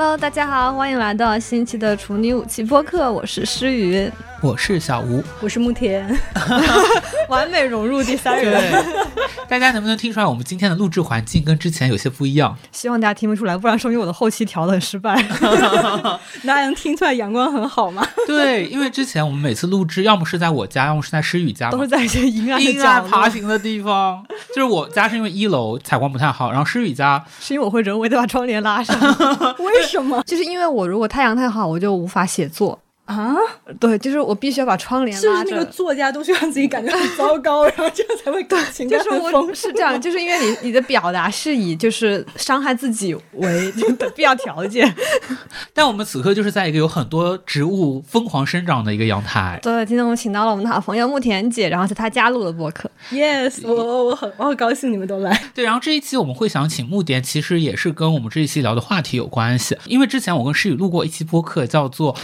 Hello，大家好，欢迎来到新期的处女武器播客，我是诗雨，我是小吴，我是慕田，完美融入第三人。对，大家能不能听出来我们今天的录制环境跟之前有些不一样？希望大家听不出来，不然说明我的后期调的很失败。大家能听出来阳光很好吗？对，因为之前我们每次录制，要么是在我家，要么是在诗雨家，都是在一些阴暗的阴暗，爬行的地方。就是我家是因为一楼采光不太好，然后诗雨家是因为我会人为的把窗帘拉上，为什么就是因为我如果太阳太好，我就无法写作。啊？对，就是我必须要把窗帘拉着。是是那个作家都是让自己感觉很糟糕，然后这样才会感情感就是我？是这样，就是因为你你的表达是以就是伤害自己为 的必要条件。但我们此刻就是在一个有很多植物疯狂生长的一个阳台。对，今天我们请到了我们的好朋友慕田姐，然后是她加入了播客。Yes，我我我很我很高兴你们都来。对，然后这一期我们会想请木田，其实也是跟我们这一期聊的话题有关系，因为之前我跟诗雨录过一期播客，叫做。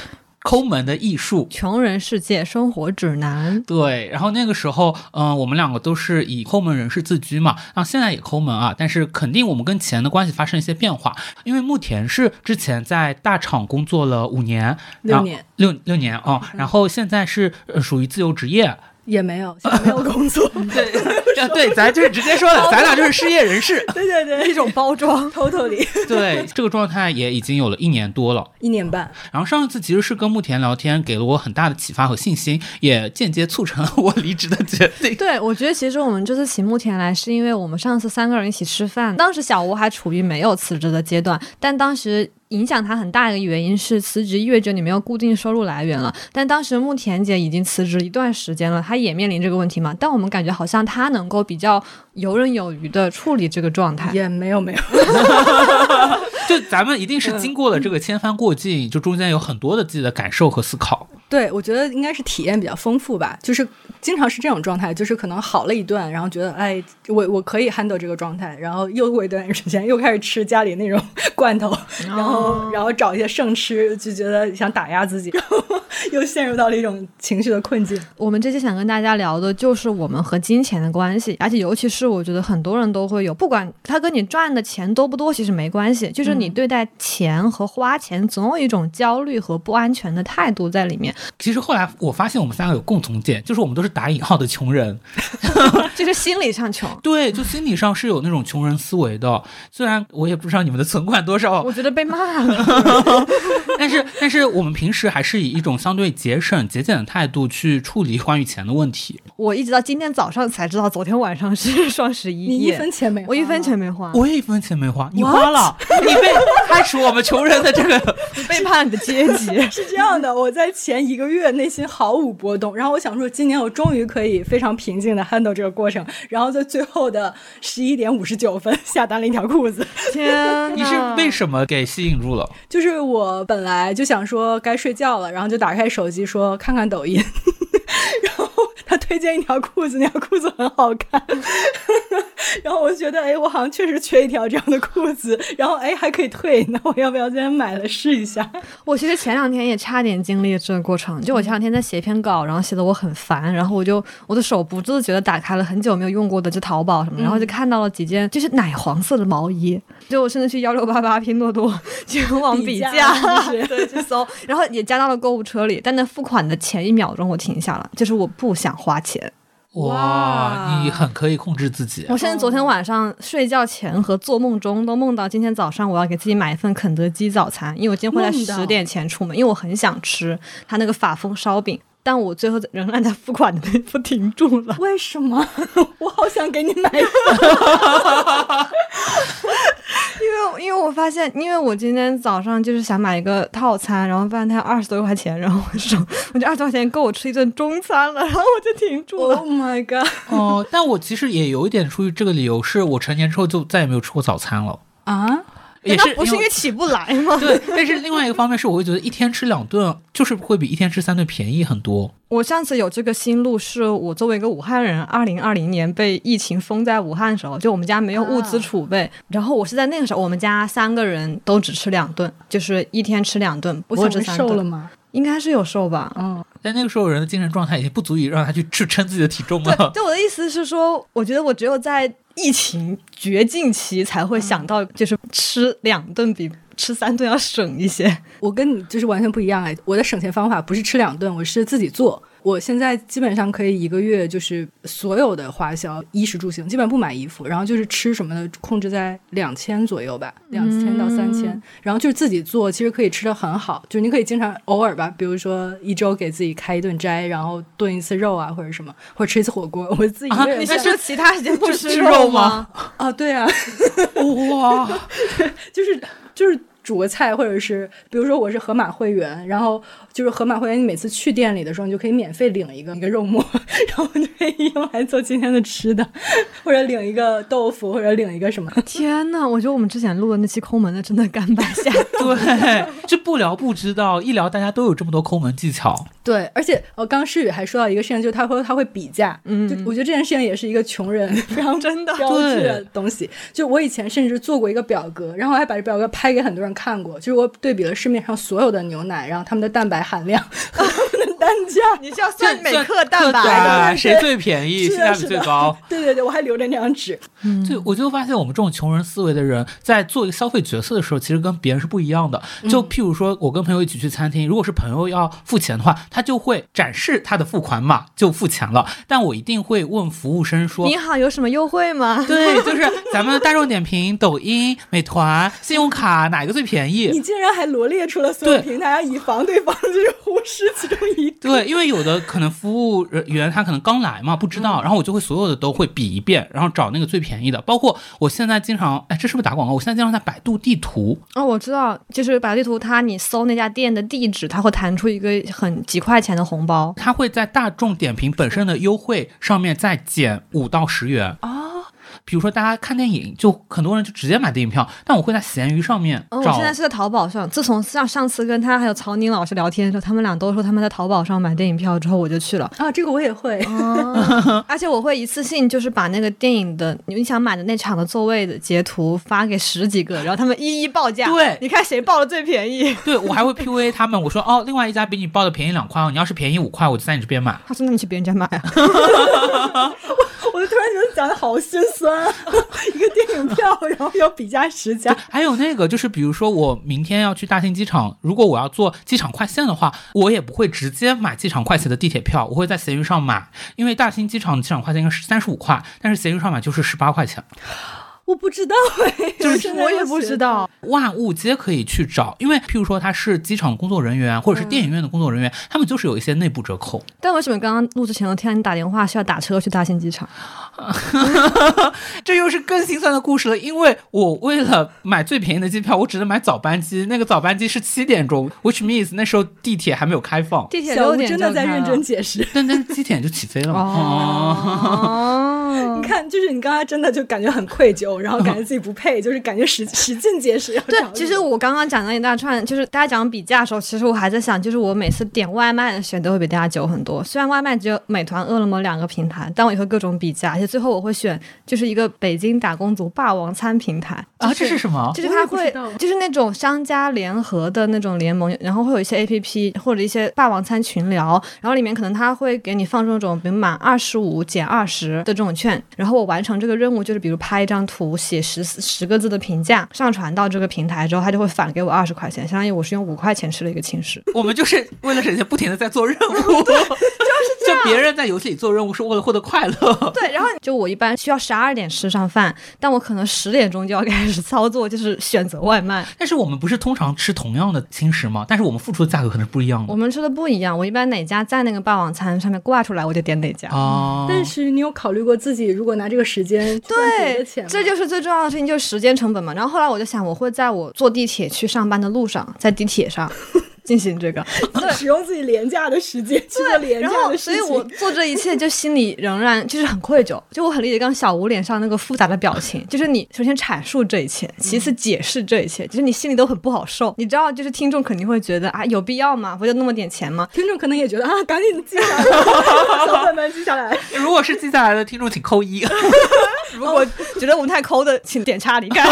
抠门的艺术，穷人世界生活指南。对，然后那个时候，嗯、我们两个都是以抠门人士自居嘛，然后现在也抠门啊，但是肯定我们跟钱的关系发生一些变化，因为慕田是之前在大厂工作了五年，六年。六六年啊、然后现在是呃属于自由职业，也没有，现在没有工作。对，啊对，咱就是直接说的，咱俩就是失业人士，对对对，一种包装，totally 对，这个状态也已经有了一年多了。一年半。然后上一次其实是跟慕田聊天，给了我很大的启发和信心，也间接促成了我离职的决定。对，我觉得其实我们这次请慕田来，是因为我们上次三个人一起吃饭，当时小吴还处于没有辞职的阶段，但当时。影响他很大的一个原因是辞职意味着你没有固定收入来源了。但当时慕田姐已经辞职一段时间了，她也面临这个问题嘛。但我们感觉好像她能够比较游刃有余的处理这个状态。也没有没有，就咱们一定是经过了这个千帆过尽，就中间有很多的自己的感受和思考。对我觉得应该是体验比较丰富吧，就是经常是这种状态，就是可能好了一段，然后觉得哎，我我可以 handle 这个状态，然后又过一段时间又开始吃家里那种 罐头，然后然后找一些剩吃，就觉得想打压自己，然后 又陷入到了一种情绪的困境。我们这期想跟大家聊的就是我们和金钱的关系，而且尤其是我觉得很多人都会有，不管他跟你赚的钱多不多，其实没关系，就是你对待钱和花钱总有一种焦虑和不安全的态度在里面，其实后来我发现我们三个有共同点，就是我们都是打引号的穷人。就是心理上穷。对，就心理上是有那种穷人思维的。虽然我也不知道你们的存款多少我，觉得被骂了，但是但是我们平时还是以一种相对节省、节俭的态度去处理关于钱的问题。我一直到今天早上才知道，昨天晚上是双十一你一，分钱没花，我一分钱没花，我也一分钱没花，你花了，你被开除我们穷人的这个。背叛你的阶级。是这样的，我在前一个月内心毫无波动，然后我想说，今年我终于可以非常平静的 handle 这个过程，然后在最后的十一点五十九分下单了一条裤子。天，你是为什么给吸引住了？就是我本来就想说该睡觉了，然后就打开手机说看看抖音，然后他推荐一条裤子，那条裤子很好看，然后我就觉得哎，我好像确实缺一条这样的裤子，然后哎还可以退，那我要不要今天买了试一下？我其实前两天也差点经历了这个过程，就我前两天在写一篇稿，然后写的我很烦，然后我就我的手不自觉的打开了很久没有用过的就淘宝什么，然后就看到了几件就是奶黄色的毛衣，就我甚至去幺六八八、拼多多 全网比比价 对，去搜，然后也加到了购物车里，但在付款的前一秒钟我停下了，就是我不想花钱。哇，哇你很可以控制自己。我现在昨天晚上睡觉前和做梦中都梦到今天早上我要给自己买一份肯德基早餐，因为我今天会在十点前出门，因为我很想吃它那个法风烧饼。但我最后仍然在付款的那一步停住了。为什么？我好想给你买。因为因为我发现，因为我今天早上就是想买一个套餐，然后发现它要二十多块钱，然后我说我这二十多块钱够我吃一顿中餐了，然后我就停住了。Oh my god！哦、但我其实也有一点出于这个理由，是我成年之后就再也没有吃过早餐了，啊，也是不是因为起不来吗？对，但是另外一个方面是，我会觉得一天吃两顿就是会比一天吃三顿便宜很多。我上次有这个心路，是我作为一个武汉人，二零二零年被疫情封在武汉的时候，就我们家没有物资储备，然后我是在那个时候，我们家三个人都只吃两顿，就是一天吃两顿，不我想问会吃三顿。瘦了吗？应该是有瘦吧？嗯，但那个时候人的精神状态已经不足以让他去去称自己的体重了。对我的意思是说，我觉得我只有在疫情绝境期才会想到，就是吃两顿比吃三顿要省一些。我跟你就是完全不一样哎，我的省钱方法不是吃两顿，我是自己做。我现在基本上可以一个月就是所有的花销，衣食住行，基本不买衣服，然后就是吃什么的控制在两千左右吧，两千到三千、然后就是自己做，其实可以吃的很好，就是你可以经常偶尔吧，比如说一周给自己开一顿斋，然后炖一次肉啊或者什么，或者吃一次火锅，我自己你是说其他时间不吃肉吗？啊，对啊，哇，就是就是煮个菜，或者是比如说我是盒马会员，然后就是盒马会员，你每次去店里的时候，你就可以免费领一个一个肉末，然后你就可以用来做今天的吃的，或者领一个豆腐，或者领一个什么。天呐，我觉得我们之前录的那期抠门的真的甘拜下风。对，这不聊不知道，一聊大家都有这么多抠门技巧。对，而且呃，刚刚诗雨还说到一个事情，就是他说他会比价，嗯就我觉得这件事情也是一个穷人 非常真的标志的东西。就我以前甚至做过一个表格，然后还把这表格拍给很多人看过，就是我对比了市面上所有的牛奶，然后它们的蛋白含量和它们的单价。你是要算每克蛋克白蛋谁最便宜，性价比最高。对对对，我还留着那张纸。就我就发现，我们这种穷人思维的人，在做一个消费决策的时候，其实跟别人是不一样的。就譬如说，我跟朋友一起去餐厅，如果是朋友要付钱的话，他就会展示他的付款码就付钱了。但我一定会问服务生说你。好，有什么优惠吗？对，就是咱们大众点评、抖音、美团、信用卡哪一个最便宜？你竟然还罗列出了所有平台，要以防对方就是忽视其中一个。对，因为有的可能服务人员他可能刚来嘛，不知道，然后我就会所有的都会比一遍，然后找那个最便宜的。包括我现在经常，哎，这是不是打广告？我现在经常在百度地图，哦，我知道，就是百度地图，它你搜那家店的地址，它会弹出一个很几块钱的红包。它会在大众点评本身的优惠上面再减五到十元。哦，比如说大家看电影，就很多人就直接买电影票，但我会在闲鱼上面嗯，我。现在是在淘宝上。自从上上次跟他还有曹宁老师聊天的时候，他们俩都说他们在淘宝上买电影票之后，我就去了。啊，这个我也会。而且我会一次性就是把那个电影的你想买的那场的座位的截图发给十几个，然后他们一一报价。对你看谁报的最便宜？对我还会 PUA 他们，我说哦，另外一家比你报的便宜两块哦，你要是便宜五块，我就在你这边买。他说那你去别人家买啊。我就突然觉得讲的好心酸啊！一个电影票，然后要比价十家。还有那个就是，比如说我明天要去大兴机场，如果我要坐机场快线的话，我也不会直接买机场快线的地铁票，我会在闲鱼上买，因为大兴机场机场快线应该是三十五块，但是闲鱼上买就是十八块钱。我不知道哎，就 是我也不知道。万物皆可以去找，因为譬如说他是机场工作人员或者是电影院的工作人员，他们就是有一些内部折扣。但为什么刚刚录之前我听到你打电话是要打车去大兴机场？这又是更心酸的故事了，因为我为了买最便宜的机票，我只能买早班机，那个早班机是七点钟，which means 那时候地铁还没有开放，地铁小吴六点真的在认真解释。但但是机点就起飞了嘛。哦 你看，就是你刚才真的就感觉很愧疚，然后感觉自己不配，就是感觉使 使劲解释要。，对其实我刚刚讲了一大串，就是大家讲比价的时候，其实我还在想，就是我每次点外卖的选择会比大家久很多。虽然外卖只有美团、饿了么两个平台，但我也会各种比价，而且最后我会选就是一个北京打工族霸王餐平台啊，这是什么？就是我也它会就是那种商家联合的那种联盟，然后会有一些 A P P 或者一些霸王餐群聊，然后里面可能它会给你放出那种比如满二十五减二十的这种券，然后我完成这个任务就是比如拍一张图，写十十个字的评价，上传到这个平台之后，他就会返给我二十块钱，相当于我是用五块钱吃了一个轻食。我们就是为了省钱，不停的在做任务。就别人在游戏里做任务是为了获得快乐。对，然后就我一般需要十二点吃上饭，但我可能十点钟就要开始操作，就是选择外卖。但是我们不是通常吃同样的轻食吗？但是我们付出的价格可能是不一样的。我们吃的不一样，我一般哪家在那个霸王餐上面挂出来，我就点哪家。哦，但是你有考虑过自己如果拿这个时间赚的对钱吗，这就是最重要的事情，就是时间成本嘛。然后后来我就想，我会在我坐地铁去上班的路上，在地铁上 进行这个。使用自己廉价的时间去做廉，价的事情。所以我做这一切，就心里仍然 就是很愧疚。就我很理解刚刚小吴脸上那个复杂的表情，就是你首先阐述这一切，其次解释这一切，就是你心里都很不好受。你知道，就是听众肯定会觉得啊，有必要吗？不就那么点钱吗？听众可能也觉得啊，赶紧记下来，小本本记下来。如果是记下来的听众，请扣一。如果觉得我们太抠的，请点叉离开。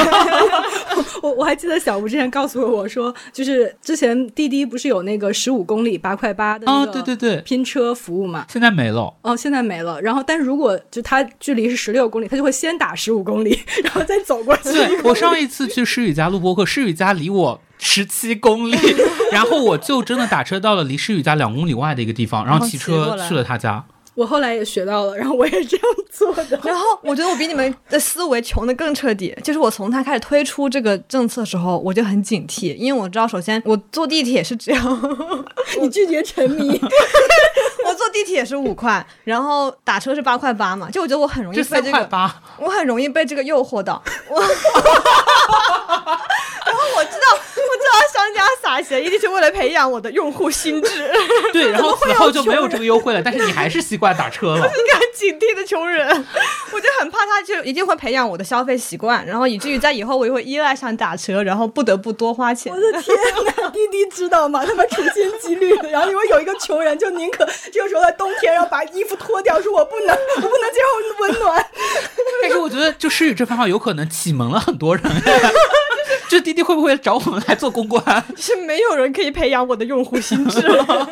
我我还记得小吴之前告诉我说，就是之前滴滴不是有那个十五公里八块八的那对对对，拼车服务嘛？现在没了。哦，现在没了。然后，但是如果就它距离是十六公里，它就会先打十五公里，然后再走过去。对我上一次去诗雨家录播客，诗雨家离我十七公里，然后我就真的打车到了离诗雨家两公里外的一个地方，然后骑车去了他家。我后来也学到了，然后我也这样做的。然后我觉得我比你们的思维穷的更彻底，就是我从他开始推出这个政策的时候，我就很警惕，因为我知道，首先我坐地铁是只要 你拒绝沉迷，我坐地铁是五块，然后打车是八块八嘛，就我觉得我很容易被这个，八，我很容易被这个诱惑到。我然后我知道商家撒钱一定是为了培养我的用户心智，对，然后此后就没有这个优惠了，但是你还是习惯打车了。一个很警惕的穷人，我就很怕他就一定会培养我的消费习惯，然后以至于在以后我就会依赖上打车，然后不得不多花钱我。的天哪！滴滴知道吗？他们处心积虑的。然后因为有一个穷人，就宁可这个时候在冬天，然后把衣服脱掉，说我不能，我不能接受温暖。但是我觉得，就诗雨这番话有可能启蒙了很多人。这滴滴会不会找我们来做公关？是没有人可以培养我的用户心智了。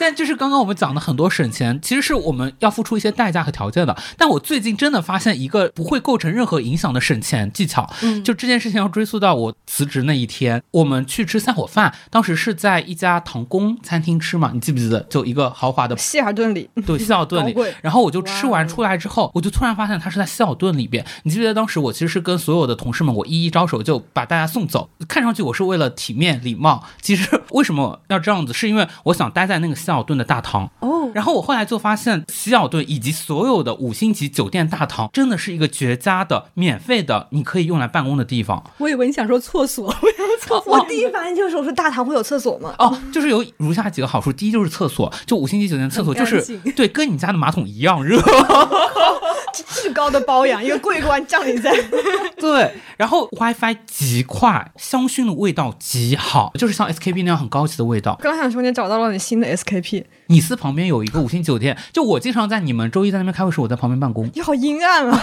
但就是刚刚我们讲的很多省钱，其实是我们要付出一些代价和条件的。但我最近真的发现一个不会构成任何影响的省钱技巧，嗯就这件事情要追溯到我辞职那一天，我们去吃散伙饭，当时是在一家唐宫餐厅吃嘛，你记不记得？就一个豪华的希尔顿里，对，希尔顿里。然后我就吃完出来之后，我就突然发现它是在希尔顿里边。你记不记得当时我其实是跟所有的同事们，我一一招手就把大家送走。看上去我是为了体面礼貌，其实为什么要这样子？是因为我想待在那个希尔顿的大堂。哦，然后我后来就发现，希尔顿以及所有的五星级酒店大堂真的是一个绝佳的、免费的，你可以用来办公的地方。我以为你想说厕所，我想说厕所。我第一反应就是我说大堂会有厕所吗？哦，就是有如下几个好处：第一就是厕所，就五星级酒店厕所就是对，跟你家的马桶一样热。至高的包养，一个桂冠降临在。对，然后 WiFi 极快，香薰的味道极好，就是像 SKP 那样很高级的味道。刚想说你找到了你新的 SKP，你司旁边有一个五星酒店，就我经常在你们周一在那边开会时，我在旁边办公。你好阴暗啊！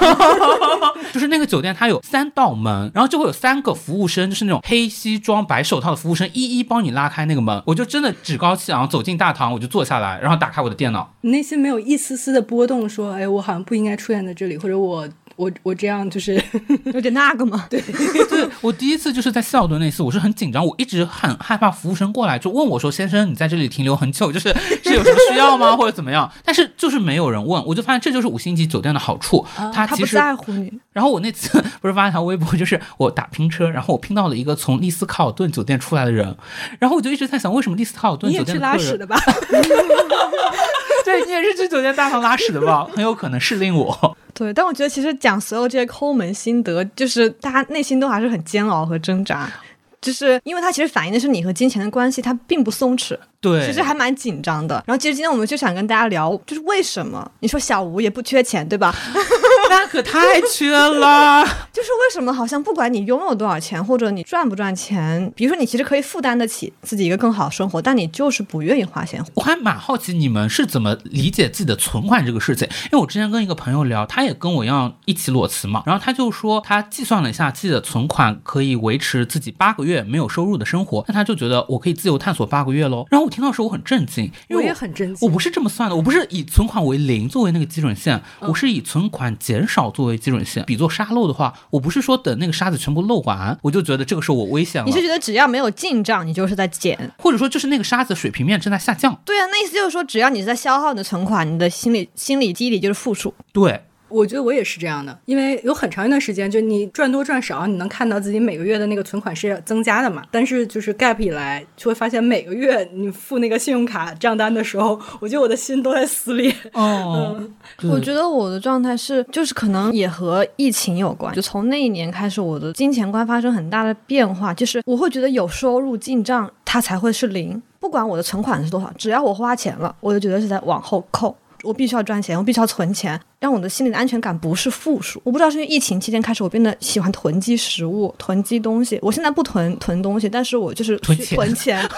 就是那个酒店，它有三道门，然后就会有三个服务生，就是那种黑西装、白手套的服务生，一一帮你拉开那个门。我就真的趾高气昂走进大堂，我就坐下来，然后打开我的电脑。你内心没有一丝丝的波动，说，哎，我好像不应该出现在这里，或者我我我这样就是有点那个嘛。对，对我第一次就是在希尔顿那次，我是很紧张，我一直很害怕服务生过来就问我说：“先生，你在这里停留很久，就是是有什么需要吗，或者怎么样？”但是就是没有人问，我就发现这就是五星级酒店的好处，它他不其实。在乎你。然后我那次不是发一条微博，就是我打拼车，然后我拼到了一个从丽思卡尔顿酒店出来的人，然后我就一直在想，为什么丽思卡尔顿酒你也去店的客人，拉屎的吧？对你也是去酒店大堂拉屎的吧？很有可能是令我。对，但我觉得其实讲所有这些抠门心得，就是大家内心都还是很煎熬和挣扎。就是因为它其实反映的是你和金钱的关系，它并不松弛，对，其实还蛮紧张的。然后其实今天我们就想跟大家聊，就是为什么你说小吴也不缺钱，对吧？那可太缺了。就是为什么好像不管你拥有多少钱，或者你赚不赚钱，比如说你其实可以负担得起自己一个更好的生活，但你就是不愿意花钱。我还蛮好奇你们是怎么理解自己的存款这个事情，因为我之前跟一个朋友聊，他也跟我一样一起裸辞嘛，然后他就说他计算了一下自己的存款可以维持自己八个月没有收入的生活，那他就觉得我可以自由探索八个月喽。然后我听到的时候我很震惊，因为我也很震惊我不是这么算的，我不是以存款为零作为那个基准线，我是以存款减减少作为基准线。比作沙漏的话，我不是说等那个沙子全部漏完，我就觉得这个时候我危险了你，是觉得只要没有进账，你就是在减？或者说就是那个沙子水平面正在下降。对啊，那意思就是说，只要你是在消耗你的存款，你的心理心理机理就是负数。对，我觉得我也是这样的，因为有很长一段时间，就你赚多赚少，你能看到自己每个月的那个存款是增加的嘛。但是就是 gap 以来，就会发现每个月你付那个信用卡账单的时候，我觉得我的心都在撕裂。哦，对我觉得我的状态是，就是可能也和疫情有关。就从那一年开始，我的金钱观发生很大的变化，就是我会觉得有收入进账，它才会是零。不管我的存款是多少，只要我花钱了，我就觉得是在往后扣。我必须要赚钱，我必须要存钱，让我的心里的安全感不是负数。我不知道是因为疫情期间开始，我变得喜欢囤积食物、囤积东西。我现在不囤囤东西，但是我就是去囤钱囤钱。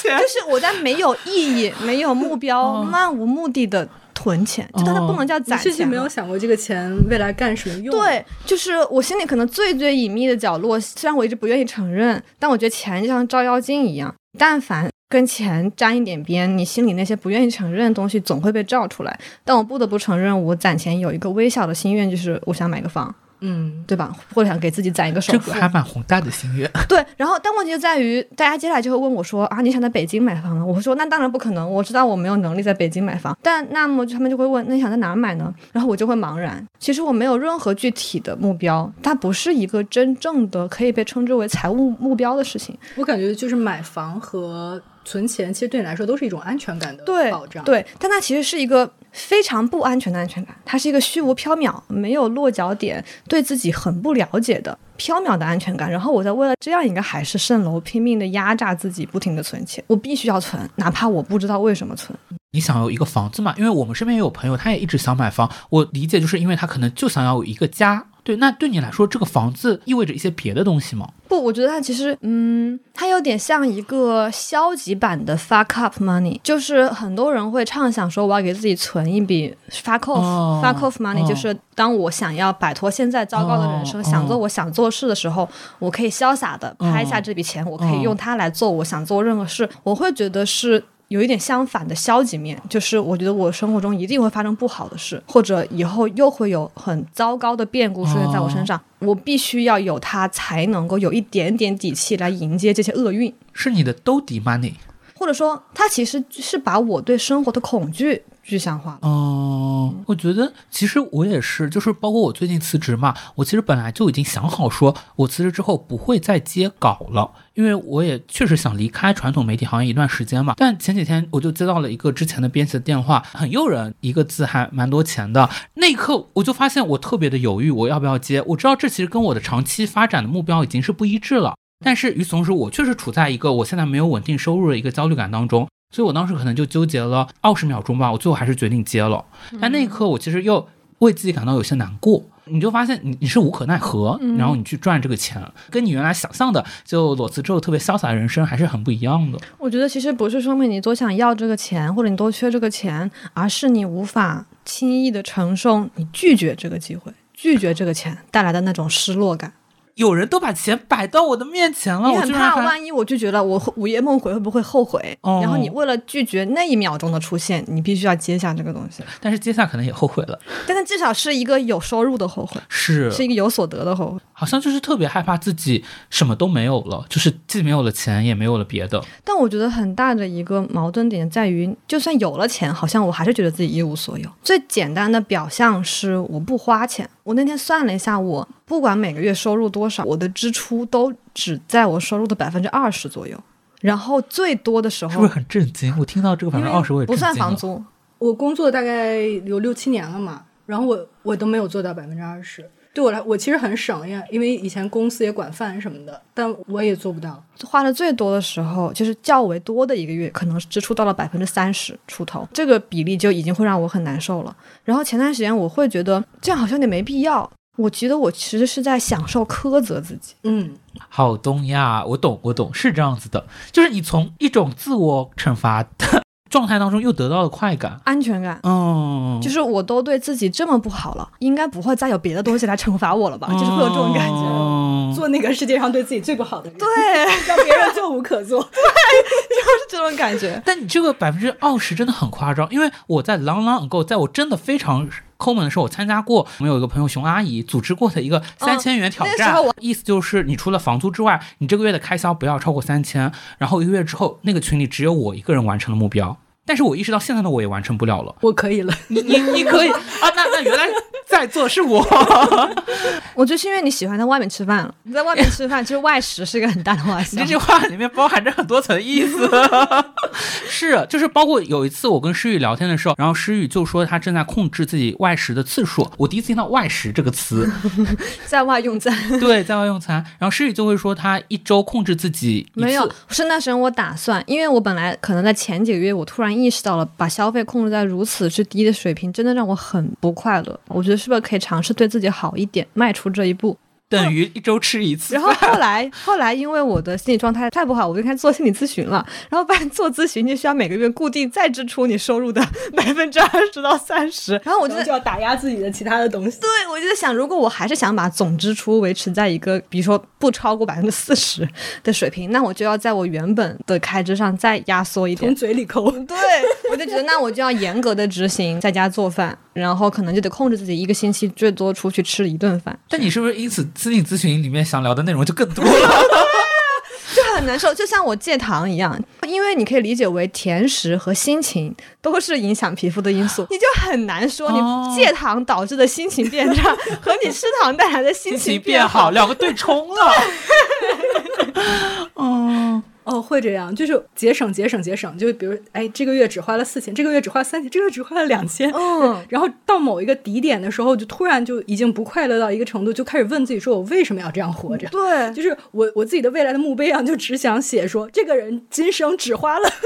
钱就是我在没有意义、没有目标、哦漫无目的的存钱，就但它不能叫攒钱没有想过这个钱未来干什么用？，对，就是我心里可能最最隐秘的角落，虽然我一直不愿意承认，但我觉得钱就像照妖镜一样，但凡跟钱沾一点边，你心里那些不愿意承认的东西总会被照出来。但我不得不承认，我攒钱有一个微小的心愿，就是我想买个房，嗯，对吧？或者想给自己攒一个首付。这个还蛮宏大的心愿。对，然后但问题就在于，大家接下来就会问我说啊，你想在北京买房吗？我会说那当然不可能，我知道我没有能力在北京买房。但那么他们就会问，那你想在哪儿买呢？然后我就会茫然。其实我没有任何具体的目标，它不是一个真正的可以被称之为财务目标的事情。我感觉就是买房和存钱，其实对你来说都是一种安全感的保障。，对，但它其实是一个非常不安全的安全感，它是一个虚无缥缈、没有落脚点、对自己很不了解的缥缈的安全感。然后我在为了这样一个海市蜃楼，拼命的压榨自己，不停的存钱。我必须要存，哪怕我不知道为什么存。你想有一个房子嘛？因为我们身边也有朋友，他也一直想买房。我理解，就是因为他可能就想要有一个家。对，那对你来说，这个房子意味着一些别的东西吗？不，我觉得它其实，嗯，它有点像一个消极版的 fuck up money，就是很多人会畅想说，我要给自己存一笔 fuck off、哦 fuck off money，、哦就是当我想要摆脱现在糟糕的人生，哦想做我想做事的时候，我可以潇洒的拍下这笔钱，我可以用它来做我想做任何事。我会觉得是。有一点相反的消极面，就是我觉得我生活中一定会发生不好的事，或者以后又会有很糟糕的变故出现在我身上，我必须要有它才能够有一点点底气来迎接这些厄运，是你的兜底 money。或者说，它其实是把我对生活的恐惧具象化了。哦，我觉得其实我也是，就是包括我最近辞职嘛，我其实本来就已经想好说，我辞职之后不会再接稿了，因为我也确实想离开传统媒体行业一段时间嘛。但前几天我就接到了一个之前的编辑的电话，很诱人，一个字还蛮多钱的。那一刻我就发现我特别的犹豫，我要不要接？我知道这其实跟我的长期发展的目标已经是不一致了。但是与此同时，我确实处在一个我现在没有稳定收入的一个焦虑感当中，所以我当时可能就纠结了二十秒钟吧，我最后还是决定接了。但那一刻，我其实又为自己感到有些难过。你就发现你你是无可奈何，然后你去赚这个钱，跟你原来想象的就裸辞之后特别潇洒的人生还是很不一样的。我觉得其实不是说明你多想要这个钱，或者你多缺这个钱，而是你无法轻易的承受你拒绝这个机会、拒绝这个钱带来的那种失落感。有人都把钱摆到我的面前了，你很怕，万一我拒绝了，我午夜梦回会不会后悔？哦然后你为了拒绝那一秒钟的出现，你必须要接下这个东西。但是接下可能也后悔了，但是至少是一个有收入的后悔，是是一个有所得的后悔。好像就是特别害怕自己什么都没有了，就是既没有了钱，也没有了别的。但我觉得很大的一个矛盾点在于，就算有了钱，好像我还是觉得自己一无所有。最简单的表象是我不花钱。我那天算了一下，我不管每个月收入多少，我的支出都只在我收入的百分之二十左右。然后最多的时候，是不是很震惊？我听到这个百分之二十，我也不算房租，我工作大概有六七年了嘛，然后我我都没有做到百分之二十。对我来，我其实很省呀，因为以前公司也管饭什么的，但我也做不到。花的最多的时候，就是较为多的一个月，可能支出到了百分之三十出头，这个比例就已经会让我很难受了。然后前段时间我会觉得这样好像有点没必要，我觉得我其实是在享受苛责自己。嗯，好东呀，我懂，我懂，是这样子的，就是你从一种自我惩罚的 状态当中又得到了快感。安全感，嗯，就是我都对自己这么不好了，应该不会再有别的东西来惩罚我了吧？就是会有这种感觉。嗯做那个世界上对自己最不好的人，对，让别人做无可做。对 就是这种感觉。但你这个百分之二十真的很夸张，因为我在 long long ago，在我真的非常抠门的时候，我参加过我们有一个朋友熊阿姨组织过的一个三千元挑战，那时候我意思就是你除了房租之外，你这个月的开销不要超过三千，然后一个月之后，那个群里只有我一个人完成了目标。但是我意识到现在的我也完成不了了。我可以了，你你你可以 啊？那那原来在座是我。我觉得是因为你喜欢在外面吃饭了。你在外面吃饭，其实外食是一个很大的话题 你这。句话里面包含着很多层意思。是，就是包括有一次我跟诗雨聊天的时候，然后诗雨就说她正在控制自己外食的次数。我第一次听到“外食”这个词，在外用餐对，在外用餐。然后诗雨就会说她一周控制自己没有，是那时候我打算，因为我本来可能在前几个月，我突然意识到了把消费控制在如此之低的水平，真的让我很不快乐。我觉得是不是可以尝试对自己好一点，迈出这一步？等于一周吃一次然。后后来，后来因为我的心理状态太不好，我就开始做心理咨询了。然后发现做咨询就需要每个月固定再支出你收入的 百分之二十到三十。然后我就就要打压自己的其他的东西。对，我就在想，如果我还是想把总支出维持在一个，比如说不超过百分之四十的水平，那我就要在我原本的开支上再压缩一点从。嘴里抠，对，我就觉得那我就要严格的执行，在家做饭，然后可能就得控制自己一个星期最多出去吃一顿饭，但你是不是因此心理咨询里面想聊的内容就更多了？就很难受，就像我戒糖一样，因为你可以理解为甜食和心情都是影响皮肤的因素，你就很难说哦你戒糖导致的心情变差 和你吃糖带来的心情变好，两个对冲了。嗯，哦，会这样，就是节省、节省、节省。就比如，哎，这个月只花了四千，这个月只花三千，这个月只花了两千。嗯，然后到某一个底点的时候，就突然就已经不快乐到一个程度，就开始问自己说：我为什么要这样活着？对，就是我我自己的未来的墓碑上，就只想写说，这个人今生只花了。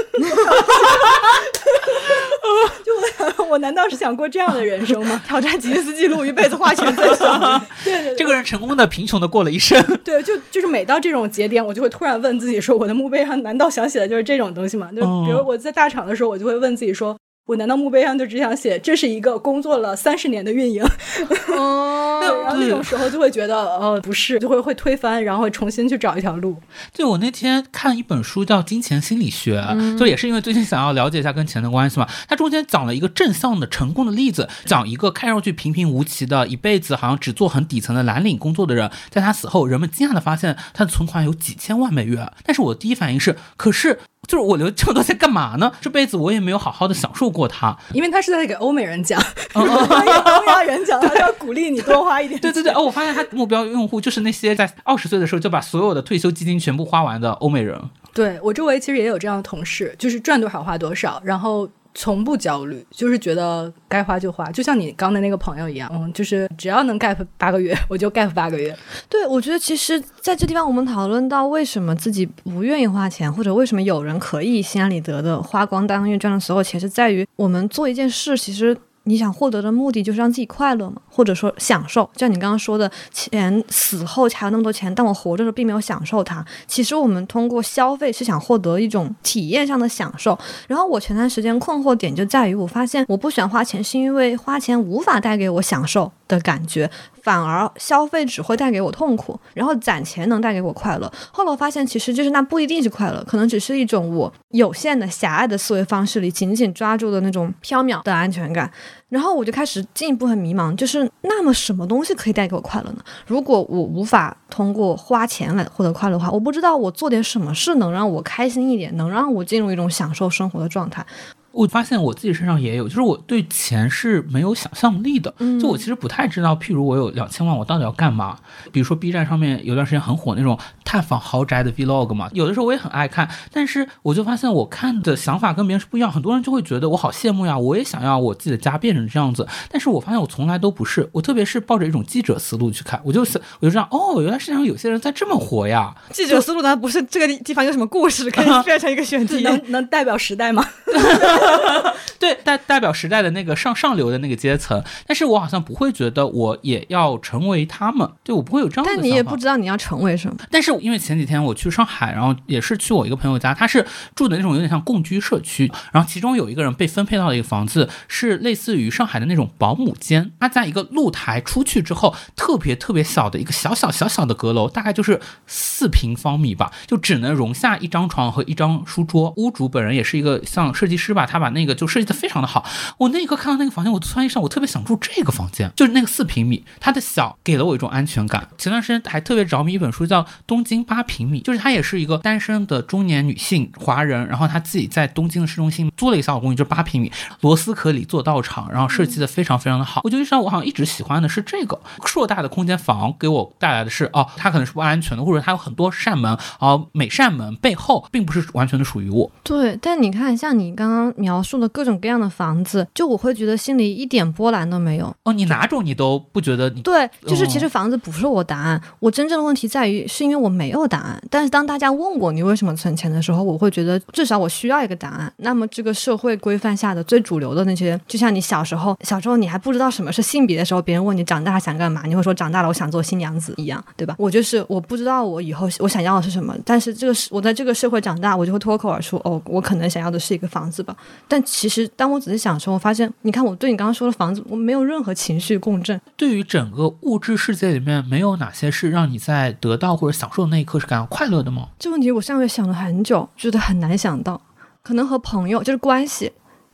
就我想，我难道是想过这样的人生吗？挑战吉尼斯纪录，一辈子花钱最少。对对对，这个人成功的、贫穷的过了一生。对，就就是每到这种节点，我就会突然问自己说，我的墓碑上难道想写的就是这种东西吗？就比如我在大厂的时候，我就会问自己说。我难道墓碑上就只想写这是一个工作了三十年的运营？哦，然后那种时候就会觉得，呃，不是，就会会推翻，然后重新去找一条路。对我那天看一本书叫《金钱心理学》，就也是因为最近想要了解一下跟钱的关系嘛。它中间讲了一个正向的成功的例子，讲一个看上去平平无奇的，一辈子好像只做很底层的蓝领工作的人，在他死后，人们惊讶的发现他的存款有几千万美元。但是我的第一反应是，可是就是我留这么多钱干嘛呢？这辈子我也没有好好的享受过它。因为他是在给欧美人讲，给欧亚人讲，他要鼓励你多花一点。对对对，哦，我发现他目标用户就是那些在二十岁的时候就把所有的退休基金全部花完的欧美人。对我周围其实也有这样的同事，就是赚多少花多少，然后从不焦虑，就是觉得该花就花，就像你刚的那个朋友一样，嗯，就是只要能 gap 八个月，我就 gap 八个月。对，我觉得其实在这地方，我们讨论到为什么自己不愿意花钱，或者为什么有人可以心安理得的花光当月赚的所有钱，是在于我们做一件事，其实。你想获得的目的就是让自己快乐嘛，或者说享受。就像你刚刚说的，钱死后才有那么多钱，但我活着的时候并没有享受它。其实我们通过消费是想获得一种体验上的享受。然后我前段时间困惑点就在于，我发现我不喜欢花钱，是因为花钱无法带给我享受的感觉。反而消费只会带给我痛苦，然后攒钱能带给我快乐。后来我发现，其实就是那不一定是快乐，可能只是一种我有限的狭隘的思维方式里紧紧抓住的那种缥缈的安全感。然后我就开始进一步很迷茫，就是那么什么东西可以带给我快乐呢？如果我无法通过花钱来获得快乐的话，我不知道我做点什么事能让我开心一点，能让我进入一种享受生活的状态。我发现我自己身上也有，就是我对钱是没有想象力的。嗯就我其实不太知道，譬如我有两千万，我到底要干嘛？比如说 B 站上面有段时间很火那种探访豪宅的 Vlog 嘛，有的时候我也很爱看，但是我就发现我看的想法跟别人是不一样。很多人就会觉得我好羡慕呀，我也想要我自己的家变成这样子。但是我发现我从来都不是，我特别是抱着一种记者思路去看，我就是我就这样，哦，原来世界上有些人在这么活呀。记者思路难道不是这个地方有什么故事可以变成一个选题？能能代表时代吗？对，代代表时代的那个上上流的那个阶层，但是我好像不会觉得我也要成为他们，对我不会有这样的。但你也不知道你要成为什么。但是因为前几天我去上海，然后也是去我一个朋友家，他是住的那种有点像共居社区，然后其中有一个人被分配到了一个房子，是类似于上海的那种保姆间，他在一个露台出去之后，特别特别小的一个小小小小的阁楼，大概就是四平方米吧，就只能容下一张床和一张书桌。屋主本人也是一个像设计师吧，他把那个就设计的非常的好。我那一刻看到那个房间，我突然意识到我特别想住这个房间，就是那个四平米，它的小给了我一种安全感。前段时间还特别着迷一本书叫《东京八平米》，就是她也是一个单身的中年女性华人，然后她自己在东京的市中心租了一个小公寓，就是八平米，螺丝壳里做道场，然后设计的非常非常的好。我就意识到我好像一直喜欢的是这个硕大的空间房给我带来的是哦，它可能是不安全的，或者它有很多扇门，哦，每扇门背后并不是完全的属于我。对，但你看，像你刚刚描述的各种各样的房子，就我会觉得心里一点波澜都没有。哦，你哪种你都不觉得你对，就是其哦实房子不是我答案，我真正的问题在于是因为我没有答案。但是当大家问我你为什么存钱的时候，我会觉得至少我需要一个答案。那么这个社会规范下的最主流的那些，就像你小时候，小时候你还不知道什么是性别的时候，别人问你长大想干嘛，你会说长大了我想做新娘子一样，对吧？我就是我不知道我以后我想要的是什么，但是这个是我在这个社会长大，我就会脱口而出，哦，我可能想要的是一个房子吧。但其实当我仔细想的时候，我发现，你看我对你刚刚说的房子，我没有任何情绪共振。对于整个物质世界里面，没有哪些是让你在得到或者享受的那一刻是感到快乐的吗？这问题我上个月想了很久，觉得很难想到。可能和朋友就是关系，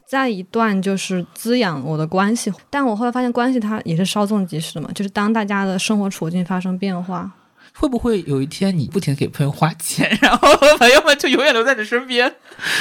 在一段就是滋养我的关系，但我后来发现关系它也是稍纵即逝的嘛，就是当大家的生活处境发生变化，会不会有一天你不停地给朋友花钱，然后朋友们就永远留在你身边？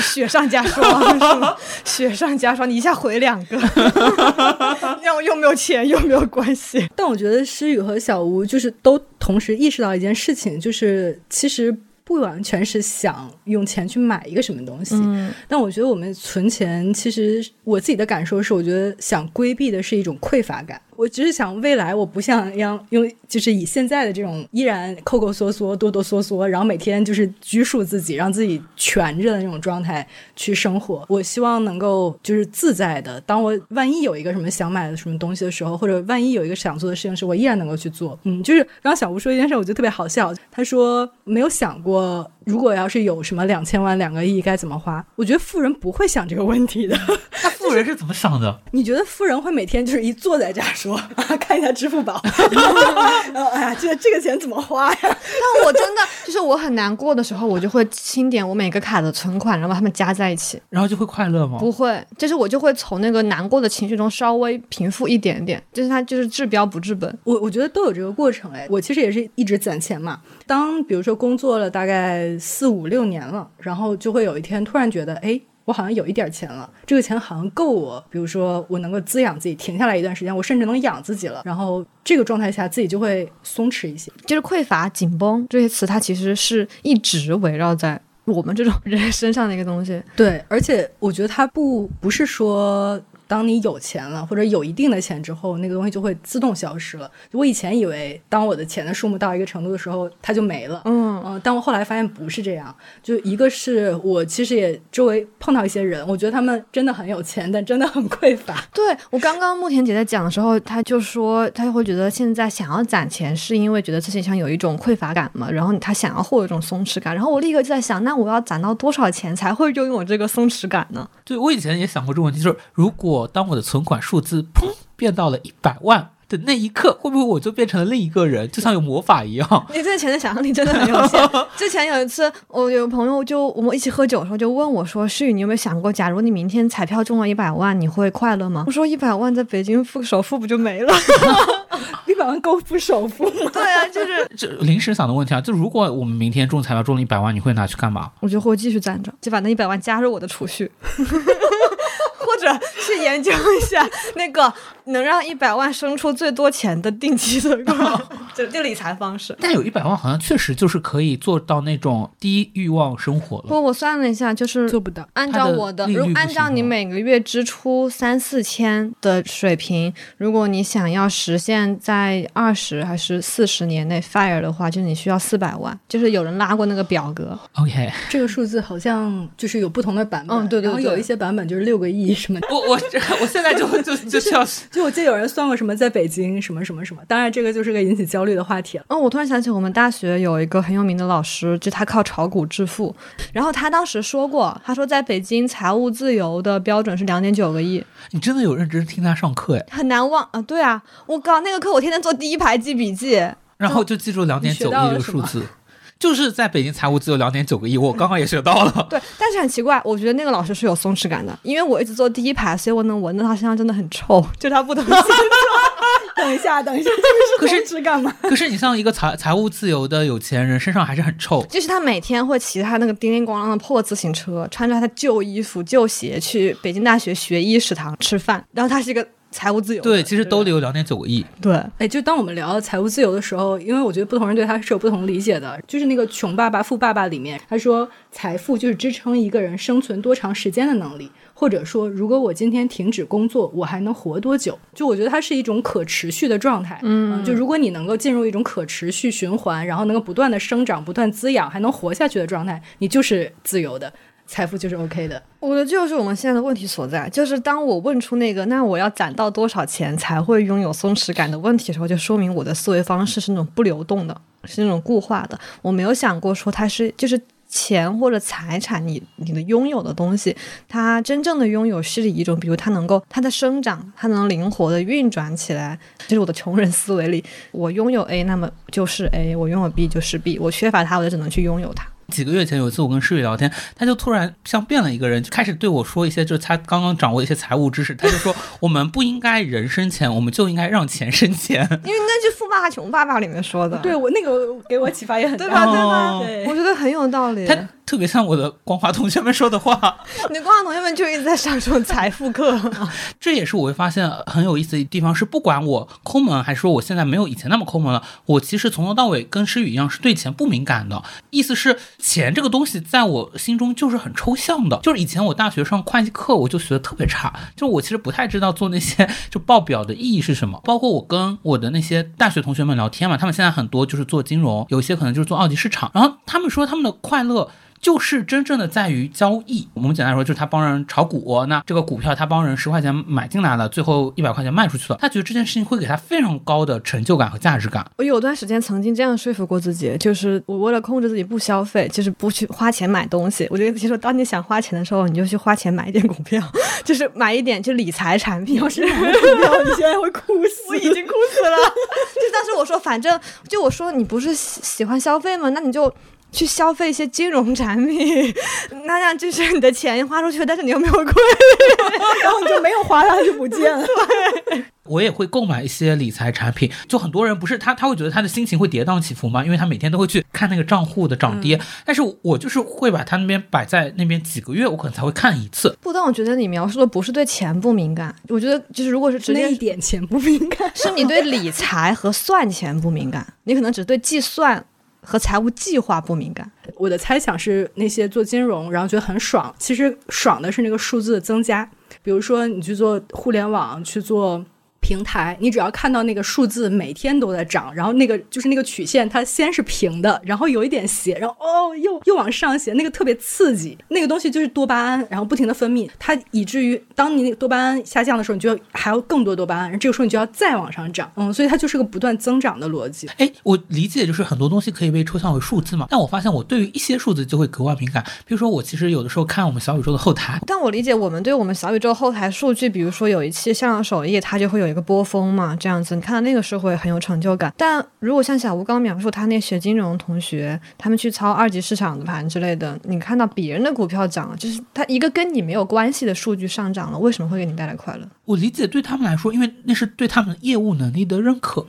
雪上加霜？雪上加霜，你一下回两个，让我又没有钱又没有关系。但我觉得诗雨和小吴就是都同时意识到一件事情，就是其实不完全是想用钱去买一个什么东西。嗯，但我觉得我们存钱，其实我自己的感受是，我觉得想规避的是一种匮乏感。我只是想未来我不像让用，就是以现在的这种依然抠抠缩缩、哆哆嗦嗦，然后每天就是拘束自己，让自己蜷着的那种状态去生活。我希望能够就是自在的，当我万一有一个什么想买的什么东西的时候，或者万一有一个想做的事情时，我依然能够去做。嗯，就是刚刚小吴说一件事，我觉得特别好笑。他说没有想过，如果要是有什么两千万、两个亿该怎么花？我觉得富人不会想这个问题的。那富人是怎么想的？你觉得富人会每天就是一坐在这儿说啊，看一下支付宝，然后哎呀，这这个钱怎么花呀？但我真的就是我很难过的时候，我就会清点我每个卡的存款，然后把它们加在一起。然后就会快乐吗？不会，就是我就会从那个难过的情绪中稍微平复一点点，就是它就是治标不治本。我我觉得都有这个过程哎，我其实也是一直攒钱嘛。当比如说工作了大概四五六年了，然后就会有一天突然觉得，哎，我好像有一点钱了，这个钱好像够我，比如说我能够滋养自己，停下来一段时间，我甚至能养自己了。然后这个状态下，自己就会松弛一些。就是匮乏、紧绷这些词，它其实是一直围绕在我们这种人身上的一个东西。对，而且我觉得它不不是说。当你有钱了，或者有一定的钱之后，那个东西就会自动消失了。我以前以为，当我的钱的数目到一个程度的时候，它就没了。嗯嗯，但我后来发现不是这样。就一个是我其实也周围碰到一些人，我觉得他们真的很有钱，但真的很匮乏。对我刚刚慕田姐在讲的时候，她就说她会觉得现在想要攒钱，是因为觉得自己像有一种匮乏感嘛，然后她想要获得一种松弛感。然后我立刻就在想，那我要攒到多少钱才会拥有这个松弛感呢？对我以前也想过这个问题，就是如果当我的存款数字砰变到了一百万的那一刻，会不会我就变成了另一个人，就像有魔法一样？你这钱的想象力真的很有限。之前有一次，我有朋友就我们一起喝酒的时候就问我说：“诗雨，你有没有想过，假如你明天彩票中了一百万，你会快乐吗？”我说：“一百万在北京付首付不就没了 一百万够付首付吗？？” 对啊，就是这临时想的问题啊，就如果我们明天中彩票中了一百万，你会拿去干嘛？我就会继续攒着，就把那一百万加入我的储蓄。或者去研究一下那个能让一百万生出最多钱的定期存款。就就理财方式。但有一百万好像确实就是可以做到那种低欲望生活了。不，我算了一下，就是做不到。按照我的，如按照你每个月支出三四千的水平，如果你想要实现在二十还是四十年内 fire 的话，就是你需要四百万。就是有人拉过那个表格。OK，这个数字好像就是有不同的版本，嗯对对对然后有一些版本就是六个亿什么的。我我我现在就就就 需要就我记得有人算过什么在北京什么什么什么，当然这个就是个引起焦虑的话题了。哦，我突然想起我们大学有一个很有名的老师，就他靠炒股致富，然后他当时说过，他说在北京财务自由的标准是两点九个亿，你真的有认真听他上课哎，很难忘啊。对啊，我搞，那个课我天天坐第一排记笔记。然后就记住两点九亿这个数字，就是在北京财务自由两点九个亿，我刚刚也学到了。对，但是很奇怪，我觉得那个老师是有松弛感的，因为我一直坐第一排，所以我能闻到他身上真的很臭，就他不同星座。等一下，等一下，可是松弛感嘛？可是你像一个财财务自由的有钱人，身上还是很臭。就是他每天会骑他那个叮叮咣啷的破自行车，穿着他的旧衣服、旧鞋去北京大学学医食堂吃饭，然后他是一个财务自由。对，其实兜里有两点九个亿。对，哎，就当我们聊财务自由的时候，因为我觉得不同人对它是有不同理解的。就是那个《穷爸爸富爸爸》里面，他说财富就是支撑一个人生存多长时间的能力，或者说如果我今天停止工作，我还能活多久？就我觉得它是一种可持续的状态。嗯，就如果你能够进入一种可持续循环，然后能够不断的生长、不断滋养，还能活下去的状态，你就是自由的。财富就是 OK 的，我觉得这就是我们现在的问题所在。就是当我问出那个“那我要攒到多少钱才会拥有松弛感”的问题的时候，就说明我的思维方式是那种不流动的，是那种固化的。我没有想过说它是就是钱或者财产，你你的拥有的东西，它真正的拥有是一种，比如它能够它的生长，它能灵活的运转起来。就是我的穷人思维里，我拥有 A，那么就是 A；我拥有 B 就是 B。我缺乏它，我就只能去拥有它。几个月前有一次我跟诗雨聊天，他就突然像变了一个人，就开始对我说一些，就是他刚刚掌握一些财务知识。他就说，我们不应该人生钱，我们就应该让钱生钱。因为那句《富爸爸穷爸爸》里面说的，对我那个给我启发也很大，对吧？对吧？哦对我觉得很有道理。他特别像我的光华同学们说的话，你光华同学们就一直在上这种财富课，这也是我会发现很有意思的地方，是不管我抠门，还是说我现在没有以前那么抠门了，我其实从头到尾跟诗雨一样，是对钱不敏感的。意思是钱这个东西在我心中就是很抽象的，就是以前我大学上会计课我就学的特别差，就我其实不太知道做那些 就报表的意义是什么。包括我跟我的那些大学同学们聊天嘛，他们现在很多就是做金融，有一些可能就是做二级市场，然后他们说他们的快乐。就是真正的在于交易。我们简单来说，就是他帮人炒股，那这个股票他帮人十块钱买进来了，最后一百块钱卖出去了，他觉得这件事情会给他非常高的成就感和价值感。我有段时间曾经这样说服过自己，就是我为了控制自己不消费，就是不去花钱买东西。我觉得其实当你想花钱的时候，你就去花钱买一点股票，就是买一点就理财产品。要是买了股票，你现在会哭死。我已经哭死了。就当时我说，反正就我说你不是喜喜欢消费吗？那你就。去消费一些金融产品，那样就是你的钱花出去，但是你又没有亏，然后你就没有花，它就不见了。我也会购买一些理财产品，就很多人不是他他会觉得他的心情会跌宕起伏嘛，因为他每天都会去看那个账户的涨跌，但是我就是会把他那边摆在那边几个月，我可能才会看一次。不，但我觉得你描述的不是对钱不敏感，我觉得就是如果是直接那一点钱不敏感，是你对理财和算钱不敏感，你可能只对计算和财务计划不敏感。我的猜想是，那些做金融然后觉得很爽，其实爽的是那个数字的增加。比如说，你去做互联网，去做平台，你只要看到那个数字每天都在涨，然后那个就是那个曲线，它先是平的，然后有一点斜，然后哦又又往上斜，那个特别刺激。那个东西就是多巴胺，然后不停的分泌，它以至于当你那个多巴胺下降的时候，你就要还要更多多巴胺，这个时候你就要再往上涨。嗯，所以它就是个不断增长的逻辑。哎，我理解就是很多东西可以被抽象为数字嘛，但我发现我对于一些数字就会格外敏感。比如说，我其实有的时候看我们小宇宙的后台，但我理解我们对我们小宇宙后台数据，比如说有一期向上首页，它就会有一个波峰嘛，这样子，你看到那个是会很有成就感。但如果像小吴刚刚描述他那学金融同学，他们去操二级市场的盘之类的，你看到别人的股票涨了，就是他一个跟你没有关系的数据上涨了，为什么会给你带来快乐？我理解对他们来说，因为那是对他们业务能力的认可。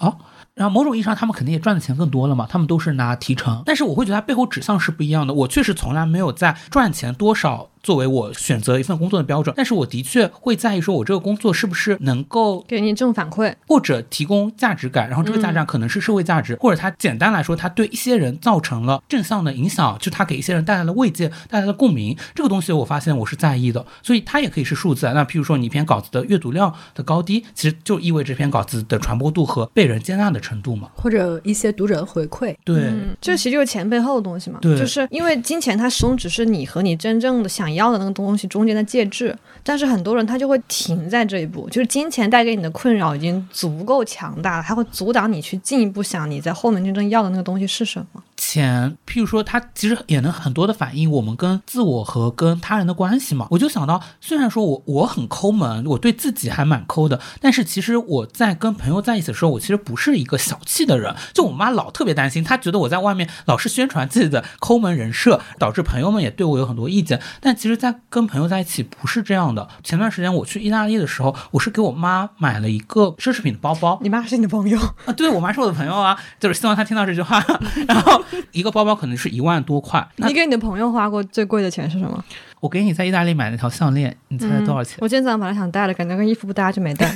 然后某种意义上，他们肯定也赚的钱更多了嘛，他们都是拿提成，但是我会觉得它背后指向是不一样的。我确实从来没有在赚钱多少作为我选择一份工作的标准，但是我的确会在意说，我这个工作是不是能够给你正反馈，或者提供价值感，然后这个价值感可能是社会价值，或者它简单来说，它对一些人造成了正向的影响，就它给一些人带来了慰藉，带来了共鸣，这个东西我发现我是在意的，所以它也可以是数字。那譬如说你一篇稿子的阅读量的高低，其实就意味着这篇稿子的传播度和被人接纳的程度嘛。或者一些读者的回馈，对，嗯，这其实就是钱背后的东西嘛。对。就是因为金钱它始终只是你和你真正的想你要的那个东西中间的介质，但是很多人他就会停在这一步，就是金钱带给你的困扰已经足够强大了，他会阻挡你去进一步想你在后面真正要的那个东西是什么。钱，譬如说，它其实也能很多的反映我们跟自我和跟他人的关系嘛。我就想到，虽然说我我很抠门，我对自己还蛮抠的，但是其实我在跟朋友在一起的时候，我其实不是一个小气的人。就我妈老特别担心，她觉得我在外面老是宣传自己的抠门人设，导致朋友们也对我有很多意见。但其实，在跟朋友在一起不是这样的。前段时间我去意大利的时候，我是给我妈买了一个奢侈品的包包，你妈是你的朋友，啊，对我妈是我的朋友啊，就是希望她听到这句话。然 后一个包包可能是一万多块，那你给你的朋友花过最贵的钱是什么？我给你在意大利买那条项链，你猜猜多少钱？我今天早上本来想戴的，感觉跟衣服不搭就没戴，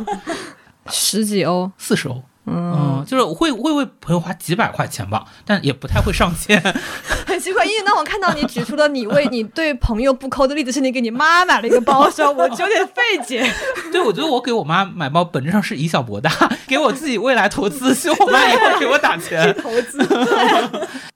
十几欧。四十欧。嗯，就是我会会为朋友花几百块钱吧，但也不太会上千。很奇怪，因为当我看到你指出了你为 你对朋友不抠的例子，是你给你妈买了一个包的时候，我就有点费解。对，我觉得我给我妈买包本质上是以小博大，给我自己未来投资，希望我妈以后给我打钱。投资。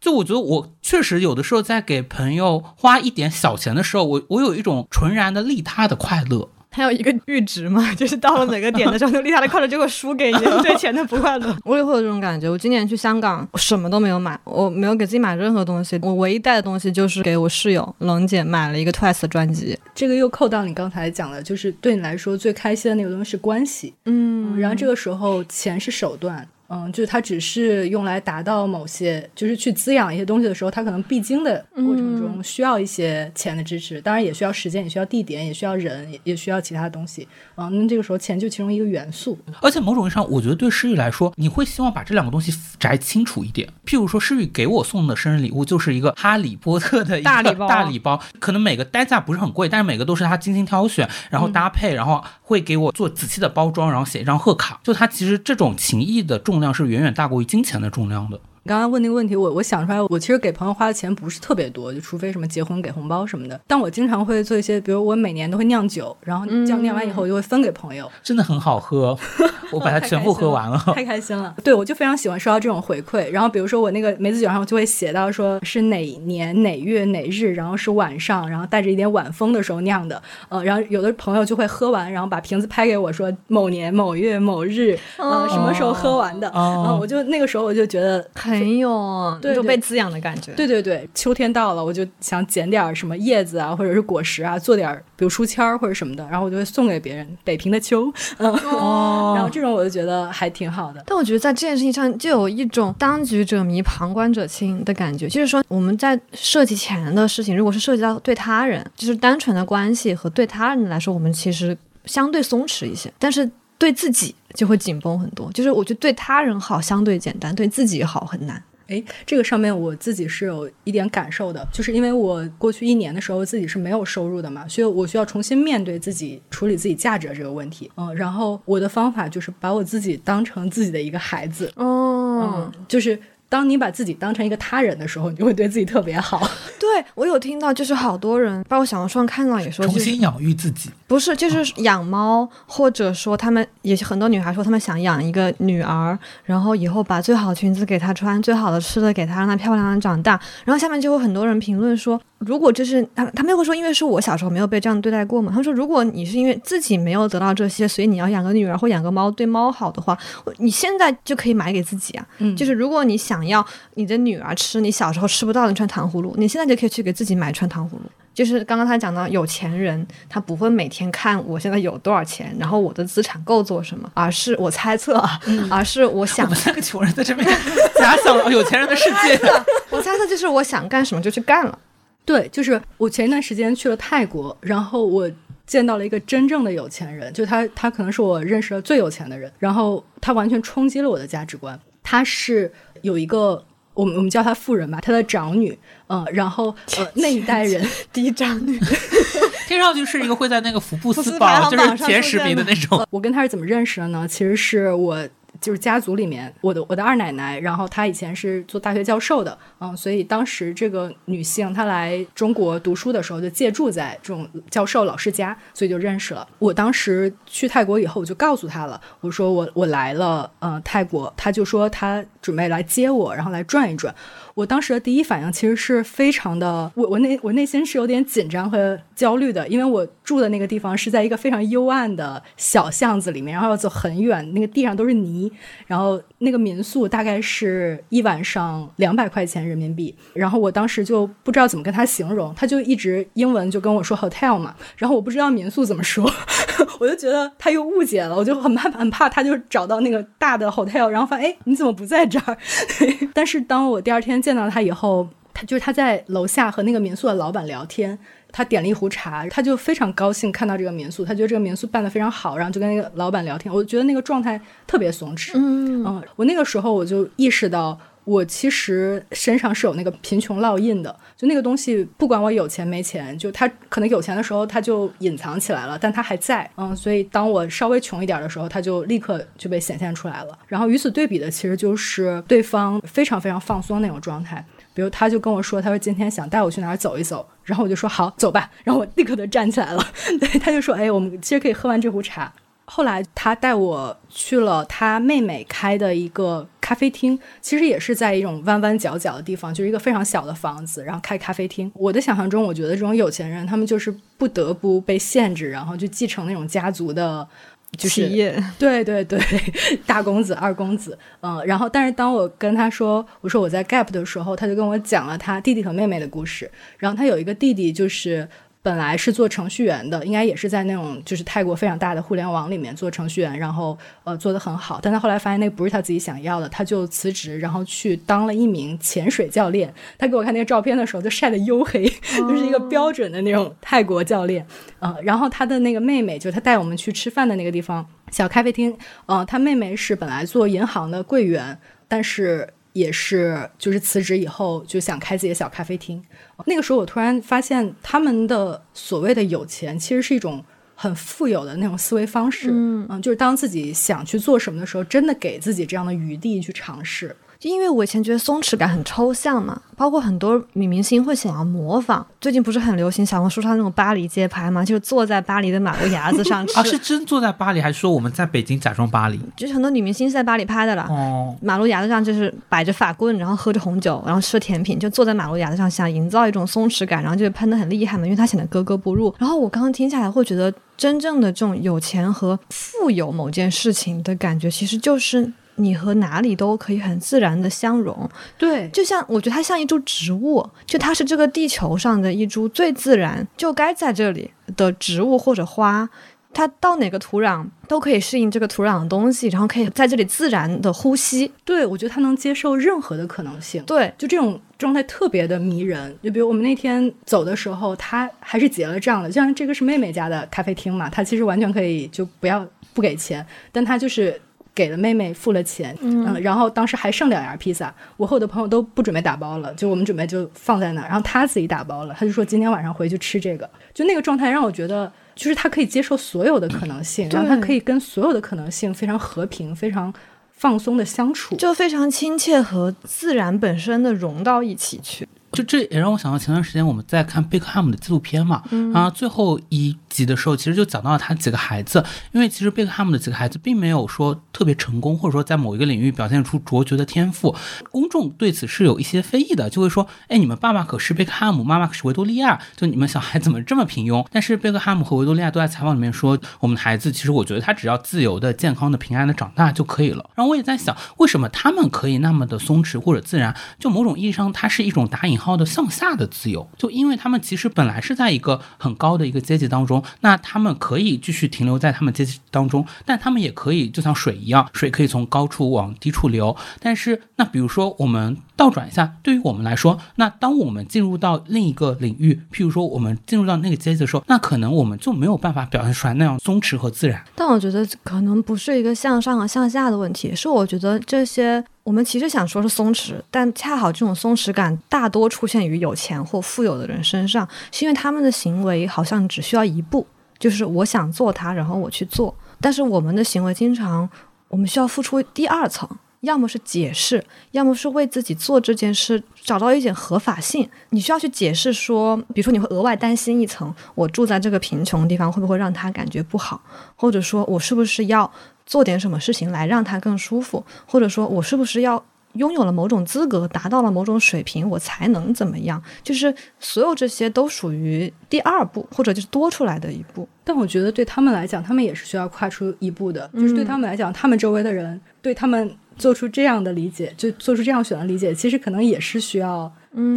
就我觉得我确实有的时候在给朋友花一点小钱的时候，我我有一种纯然的利他的快乐。还有一个阈值嘛，就是到了哪个点的时候，那个利他的快乐就会输给你对钱的不快乐。我也会有这种感觉。我今年去香港，我什么都没有买，我没有给自己买任何东西。我唯一带的东西就是给我室友冷姐买了一个 Twice 的专辑。这个又扣到你刚才讲的，就是对你来说最开心的那个东西是关系，嗯然后这个时候钱是手段。嗯，就是它只是用来达到某些，就是去滋养一些东西的时候，它可能必经的过程中需要一些钱的支持，当然也需要时间，也需要地点，也需要人，也也需要其他东西。嗯，那这个时候钱就其中一个元素。而且某种意义上，我觉得对诗雨来说，你会希望把这两个东西摘清楚一点。譬如说，诗雨给我送的生日礼物就是一个哈利波特的一个大礼包大礼包，可能每个单价不是很贵，但是每个都是他精心挑选，然后搭配，然后会给我做仔细的包装，然后写一张贺卡。就他其实这种情谊的重重量是远远大过于金钱的重量的。你刚刚问那个问题，我我想出来，我其实给朋友花的钱不是特别多，就除非什么结婚给红包什么的。但我经常会做一些，比如我每年都会酿酒，然后这样酿完以后，我就会分给朋友。真的很好喝，我把它全部喝完了。太开心了。对，我就非常喜欢收到这种回馈。然后比如说我那个梅子酒上就会写到说是哪年哪月哪日，然后是晚上，然后带着一点晚风的时候酿的。呃，然后有的朋友就会喝完，然后把瓶子拍给我说某年某月某日，呃，什么时候喝完的。哦然后我就那个时候我就觉得。很有对对那种被滋养的感觉。对对对，秋天到了，我就想捡点儿什么叶子啊，或者是果实啊，做点儿比如书签儿或者什么的，然后我就会送给别人。北平的秋，嗯，哦然后这种我就觉得还挺好的。但我觉得在这件事情上，就有一种当局者迷，旁观者清的感觉。就是说，我们在涉及钱的事情，如果是涉及到对他人，就是单纯的关系和对他人来说，我们其实相对松弛一些。但是对自己就会紧绷很多。就是我觉得对他人好相对简单，对自己好很难。哎，这个上面我自己是有一点感受的，就是因为我过去一年的时候自己是没有收入的嘛，所以我需要重新面对自己处理自己价值的这个问题。嗯，然后我的方法就是把我自己当成自己的一个孩子。哦，嗯，就是当你把自己当成一个他人的时候，你就会对自己特别好。对我有听到，就是好多人，包括小红书上看到也说，就是重新养育自己，不是，就是养猫，或者说他们也是很多女孩说他们想养一个女儿，然后以后把最好的裙子给她穿，最好的吃的给她，让她漂亮的长大。然后下面就有很多人评论说，如果这是他他们会说，因为是我小时候没有被这样对待过嘛。他们说，如果你是因为自己没有得到这些，所以你要养个女儿或养个猫，对猫好的话，你现在就可以买给自己啊。嗯就是如果你想要你的女儿吃你小时候吃不到的那串糖葫芦，你现在就可以去给自己买串糖葫芦。就是刚刚他讲到有钱人，他不会每天看我现在有多少钱，然后我的资产够做什么，而是我猜测啊，而是我我想们三个穷人在这边 假想了有钱人的世界。我猜测就是我想干什么就去干了。对，就是我前一段时间去了泰国，然后我见到了一个真正的有钱人，就他，他可能是我认识的最有钱的人，然后他完全冲击了我的价值观。他是有一个我们我们叫他富人吧，他的长女，嗯、然后呃那一代人，第一长女，听上去是一个会在那个福布斯榜就是前十名的那种。我跟他是怎么认识的呢？其实是我。就是家族里面，我的我的二奶奶，然后她以前是做大学教授的，嗯，所以当时这个女性她来中国读书的时候，就借住在这种教授老师家，所以就认识了。我当时去泰国以后，我就告诉她了，我说我我来了，呃，泰国，她就说她准备来接我，然后来转一转。我当时的第一反应其实是非常的，我我内我内心是有点紧张和焦虑的，因为我住的那个地方是在一个非常幽暗的小巷子里面，然后要走很远，那个地上都是泥，然后那个民宿大概是一晚上两百块钱人民币，然后我当时就不知道怎么跟他形容，他就一直英文就跟我说 hotel 嘛，然后我不知道民宿怎么说，我就觉得他又误解了，我就很怕很怕他就找到那个大的 hotel，然后发现哎你怎么不在这儿？但是当我第二天见到他以后，他就是他在楼下和那个民宿的老板聊天。他点了一壶茶，他就非常高兴看到这个民宿，他觉得这个民宿办得非常好，然后就跟那个老板聊天。我觉得那个状态特别松弛。嗯我那个时候我就意识到，我其实身上是有那个贫穷烙印的。就那个东西，不管我有钱没钱，就他可能有钱的时候他就隐藏起来了，但他还在。嗯，所以当我稍微穷一点的时候，他就立刻就被显现出来了。然后与此对比的，其实就是对方非常非常放松那种状态。比如他就跟我说，他说今天想带我去哪儿走一走，然后我就说好，走吧。然后我立刻就站起来了。对，他就说，哎，我们其实可以喝完这壶茶。后来他带我去了他妹妹开的一个咖啡厅，其实也是在一种弯弯角角的地方，就是一个非常小的房子，然后开咖啡厅。我的想象中，我觉得这种有钱人，他们就是不得不被限制，然后就继承那种家族的。就是企业，对 对对，大公子、二公子，嗯，然后但是当我跟他说我说我在 Gap 的时候，他就跟我讲了他弟弟和妹妹的故事。然后他有一个弟弟，就是本来是做程序员的，应该也是在那种就是泰国非常大的互联网里面做程序员，然后呃做得很好。但他后来发现那不是他自己想要的，他就辞职，然后去当了一名潜水教练。他给我看那个照片的时候，就晒得黝黑，就是一个标准的那种泰国教练。呃，然后他的那个妹妹，就他带我们去吃饭的那个地方。小咖啡厅，呃，他妹妹是本来做银行的柜员，但是也是就是辞职以后就想开自己的小咖啡厅。那个时候我突然发现，他们的所谓的有钱，其实是一种很富有的那种思维方式。嗯就是当自己想去做什么的时候，真的给自己这样的余地去尝试。就因为我以前觉得松弛感很抽象嘛，包括很多女明星会想要模仿。最近不是很流行小红书上那种巴黎街拍嘛，就是坐在巴黎的马路牙子上吃，啊，是真坐在巴黎，还是说我们在北京假装巴黎？就是很多女明星是在巴黎拍的啦。哦，马路牙子上就是摆着法棍，然后喝着红酒，然后吃甜品，就坐在马路牙子上，想营造一种松弛感，然后就喷的很厉害嘛，因为它显得格格不入。然后我刚刚听下来会觉得，真正的这种有钱和富有某件事情的感觉，其实就是你和哪里都可以很自然的相融。对，就像我觉得它像一株植物，就它是这个地球上的一株最自然就该在这里的植物或者花。它到哪个土壤都可以适应这个土壤的东西，然后可以在这里自然的呼吸。对，我觉得它能接受任何的可能性。对，就这种状态特别的迷人。就比如我们那天走的时候，它还是结了账的，就像这个是妹妹家的咖啡厅嘛，它其实完全可以就不要不给钱，但他就是。给了妹妹付了钱，嗯，然后当时还剩两样披萨，我和我的朋友都不准备打包了，就我们准备就放在那儿，然后他自己打包了，他就说今天晚上回去吃这个，就那个状态让我觉得，就是他可以接受所有的可能性，然后他可以跟所有的可能性非常和平、非常放松的相处，就非常亲切和自然本身的融到一起去。就这也让我想到前段时间我们在看贝克汉姆的纪录片嘛，啊，最后一集的时候，其实就讲到了他几个孩子，因为其实贝克汉姆的几个孩子并没有说特别成功，或者说在某一个领域表现出卓绝的天赋，公众对此是有一些非议的，就会说，哎，你们爸爸可是贝克汉姆，妈妈可是维多利亚，就你们小孩怎么这么平庸？但是贝克汉姆和维多利亚都在采访里面说，我们的孩子其实我觉得他只要自由的、健康的、平安的长大就可以了。然后我也在想，为什么他们可以那么的松弛或者自然？就某种意义上，它是一种打引号的向下的自由，就因为他们其实本来是在一个很高的一个阶级当中，那他们可以继续停留在他们阶级当中，但他们也可以就像水一样，水可以从高处往低处流。但是，那比如说我们倒转一下，对于我们来说，那当我们进入到另一个领域，譬如说我们进入到那个阶级的时候，那可能我们就没有办法表现出来那样松弛和自然。但我觉得可能不是一个向上和向下的问题，是我觉得这些我们其实想说是松弛，但恰好这种松弛感大多出现于有钱或富有的人身上，是因为他们的行为好像只需要一步，就是我想做它，然后我去做。但是我们的行为经常，我们需要付出第二层，要么是解释，要么是为自己做这件事找到一点合法性。你需要去解释说，比如说你会额外担心一层，我住在这个贫穷的地方会不会让他感觉不好，或者说我是不是要。做点什么事情来让他更舒服，或者说我是不是要拥有了某种资格，达到了某种水平，我才能怎么样？就是所有这些都属于第二步，或者就是多出来的一步。但我觉得对他们来讲，他们也是需要跨出一步的。就是对他们来讲，他们周围的人对他们做出这样的理解，就做出这样选的理解，其实可能也是需要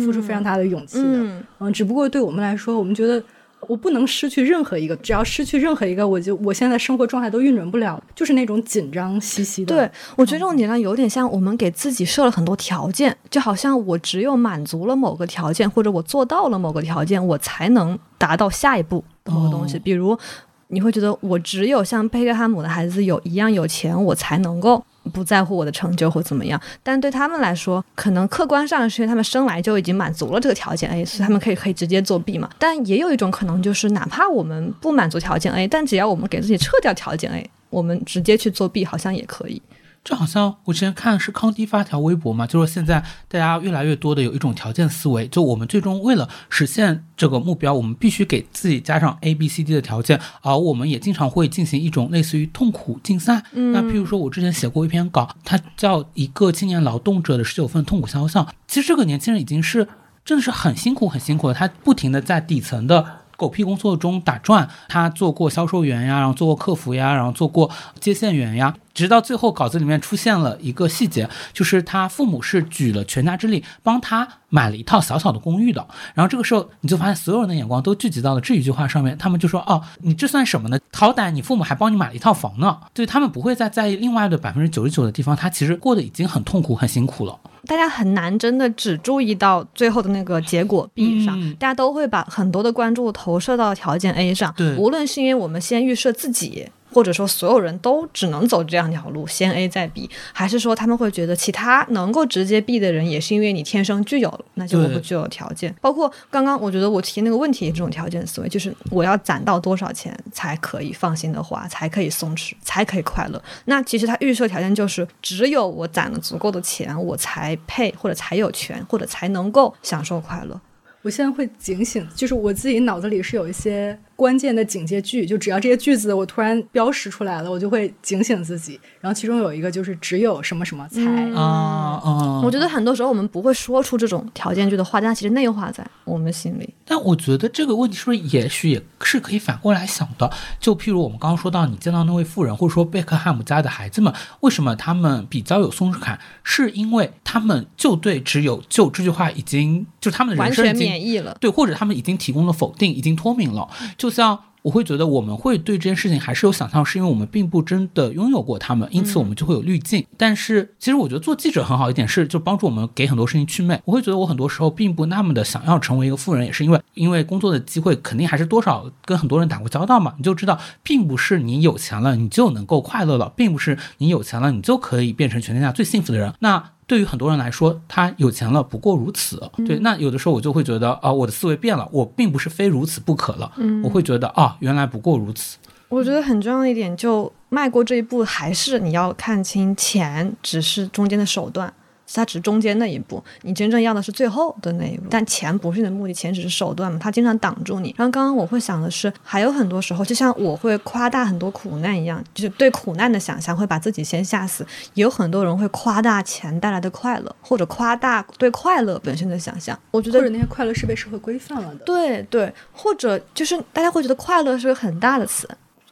付出非常大的勇气的。嗯，只不过对我们来说，我们觉得。我不能失去任何一个，只要失去任何一个，我就我现在生活状态都运转不了，就是那种紧张兮兮的。对我觉得这种紧张有点像我们给自己设了很多条件，就好像我只有满足了某个条件，或者我做到了某个条件，我才能达到下一步的某个东西。比如，你会觉得我只有像贝克汉姆的孩子有一样有钱，我才能够。不在乎我的成就或怎么样，但对他们来说，可能客观上是因为他们生来就已经满足了这个条件 A，所以他们可以可以直接作弊嘛。但也有一种可能，就是哪怕我们不满足条件 A，但只要我们给自己撤掉条件 A，我们直接去作弊，好像也可以。这好像我之前看是康迪发条微博嘛，就是现在大家越来越多的有一种条件思维，就我们最终为了实现这个目标，我们必须给自己加上 A、B、C、D 的条件，而我们也经常会进行一种类似于痛苦竞赛。那譬如说，我之前写过一篇稿，它叫《一个青年劳动者的十九份痛苦肖像》。其实这个年轻人已经是真的是很辛苦很辛苦的，他不停的在底层的。狗屁工作中打转，他做过销售员呀，然后做过客服呀，然后做过接线员呀，直到最后稿子里面出现了一个细节，就是他父母是举了全家之力帮他买了一套小小的公寓的。然后这个时候你就发现所有人的眼光都聚集到了这一句话上面，他们就说：“哦，你这算什么呢？好歹你父母还帮你买了一套房呢。”对他们不会再在意另外的百分之九十九的地方，他其实过得已经很痛苦、很辛苦了。大家很难真的只注意到最后的那个结果 B 上，大家都会把很多的关注投射到条件 A 上。对，无论是因为我们先预设自己。或者说所有人都只能走这样一条路，先 A 再 B，还是说他们会觉得其他能够直接 B 的人也是因为你天生具有了，那就不具有条件。包括刚刚我觉得我提那个问题，这种条件思维，就是我要攒到多少钱才可以放心的花，才可以松弛，才可以快乐。那其实他预设条件就是只有我攒了足够的钱，我才配或者才有权或者才能够享受快乐。我现在会警醒，就是我自己脑子里是有一些。关键的警戒句，就只要这些句子我突然标识出来了，我就会警醒自己。然后其中有一个就是只有什么什么才啊啊！我觉得很多时候我们不会说出这种条件句的话，但其实内化在我们心里。但我觉得这个问题是不是也许也是可以反过来想的？就譬如我们刚刚说到，你见到那位富人，或者说贝克汉姆家的孩子们，为什么他们比较有松弛感？是因为他们就对只有就这句话已经就他们的人生完全免疫了，对，或者他们已经提供了否定，已经脱敏了，就。就像我会觉得我们会对这件事情还是有想象，是因为我们并不真的拥有过他们，因此我们就会有滤镜。但是其实我觉得做记者很好一点是，就帮助我们给很多事情祛魅。我会觉得我很多时候并不那么的想要成为一个富人，也是因为因为工作的机会肯定还是多少跟很多人打过交道嘛，你就知道，并不是你有钱了你就能够快乐了，并不是你有钱了你就可以变成全天下最幸福的人。那对于很多人来说，他有钱了不过如此。对，那有的时候我就会觉得啊，我的思维变了，我并不是非如此不可了。嗯，我会觉得啊，原来不过如此。我觉得很重要的一点，就迈过这一步，还是你要看清钱只是中间的手段。它只是中间那一步，你真正要的是最后的那一步。但钱不是你的目的，钱只是手段嘛。它经常挡住你。然后刚刚我会想的是，还有很多时候，就像我会夸大很多苦难一样，就是对苦难的想象会把自己先吓死。也有很多人会夸大钱带来的快乐，或者夸大对快乐本身的想象。我觉得或者那些快乐是被社会规范了的。对对，或者就是大家会觉得快乐是个很大的词。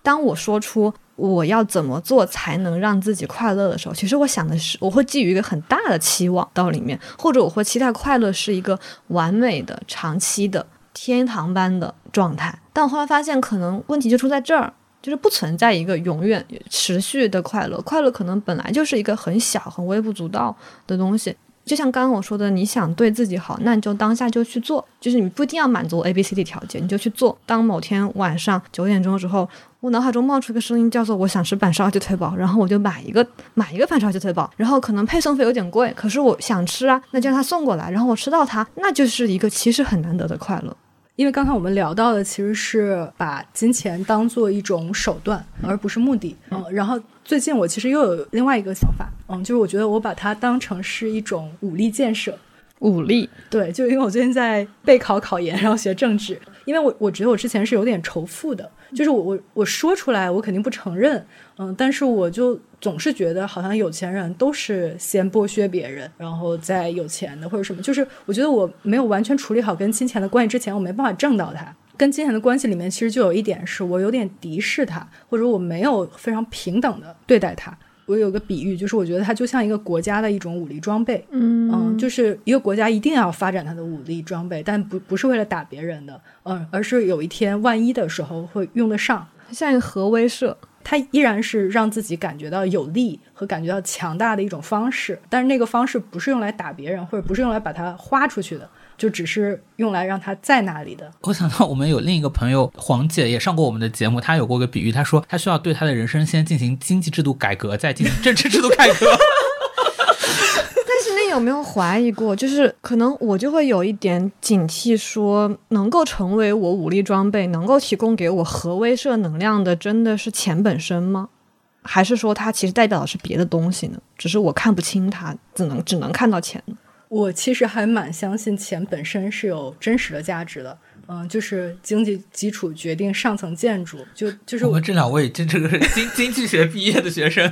当我说出。我要怎么做才能让自己快乐的时候，其实我想的是，我会寄予一个很大的期望到里面，或者我会期待快乐是一个完美的、长期的、天堂般的状态。但我后来发现，可能问题就出在这儿，就是不存在一个永远持续的快乐。快乐可能本来就是一个很小、很微不足道的东西。就像刚刚我说的，你想对自己好，那你就当下就去做，就是你不一定要满足 A、B、C、D 条件，你就去做。当某天晚上九点钟之后。我脑海中冒出一个声音，叫做我想吃板烧鸡腿堡，然后我就买一个买一个板烧鸡腿堡，然后可能配送费有点贵，可是我想吃啊，那就让他送过来，然后我吃到它，那就是一个其实很难得的快乐。因为刚才我们聊到的其实是把金钱当做一种手段，而不是目的。嗯，然后最近我其实又有另外一个想法，嗯，就是我觉得我把它当成是一种武力建设。武力对，就因为我最近在备考考研，然后学政治，因为我我觉得我之前是有点仇富的，就是我我我说出来我肯定不承认，嗯，但是我就总是觉得好像有钱人都是先剥削别人，然后再有钱的或者什么，就是我觉得我没有完全处理好跟金钱的关系之前，我没办法挣到它。跟金钱的关系里面，其实就有一点是我有点敌视他，或者我没有非常平等的对待他。我有个比喻，就是我觉得它就像一个国家的一种武力装备，嗯。就是一个国家一定要发展它的武力装备，但不不是为了打别人的，嗯，而是有一天万一的时候会用得上，像一个核威慑，它依然是让自己感觉到有力和感觉到强大的一种方式，但是那个方式不是用来打别人，或者不是用来把它花出去的。就只是用来让他在那里的。我想到我们有另一个朋友黄姐也上过我们的节目，她有过个比喻，她说她需要对她的人生先进行经济制度改革，再进行政治制度改革。但是你有没有怀疑过，就是可能我就会有一点警惕，说能够成为我武力装备，能够提供给我核威慑能量的，真的是钱本身吗？还是说它其实代表的是别的东西呢？只是我看不清它，只能只能看到钱。我其实还蛮相信钱本身是有真实的价值的，嗯，就是经济基础决定上层建筑，就就是我们这两位真这个经经济学毕业的学生，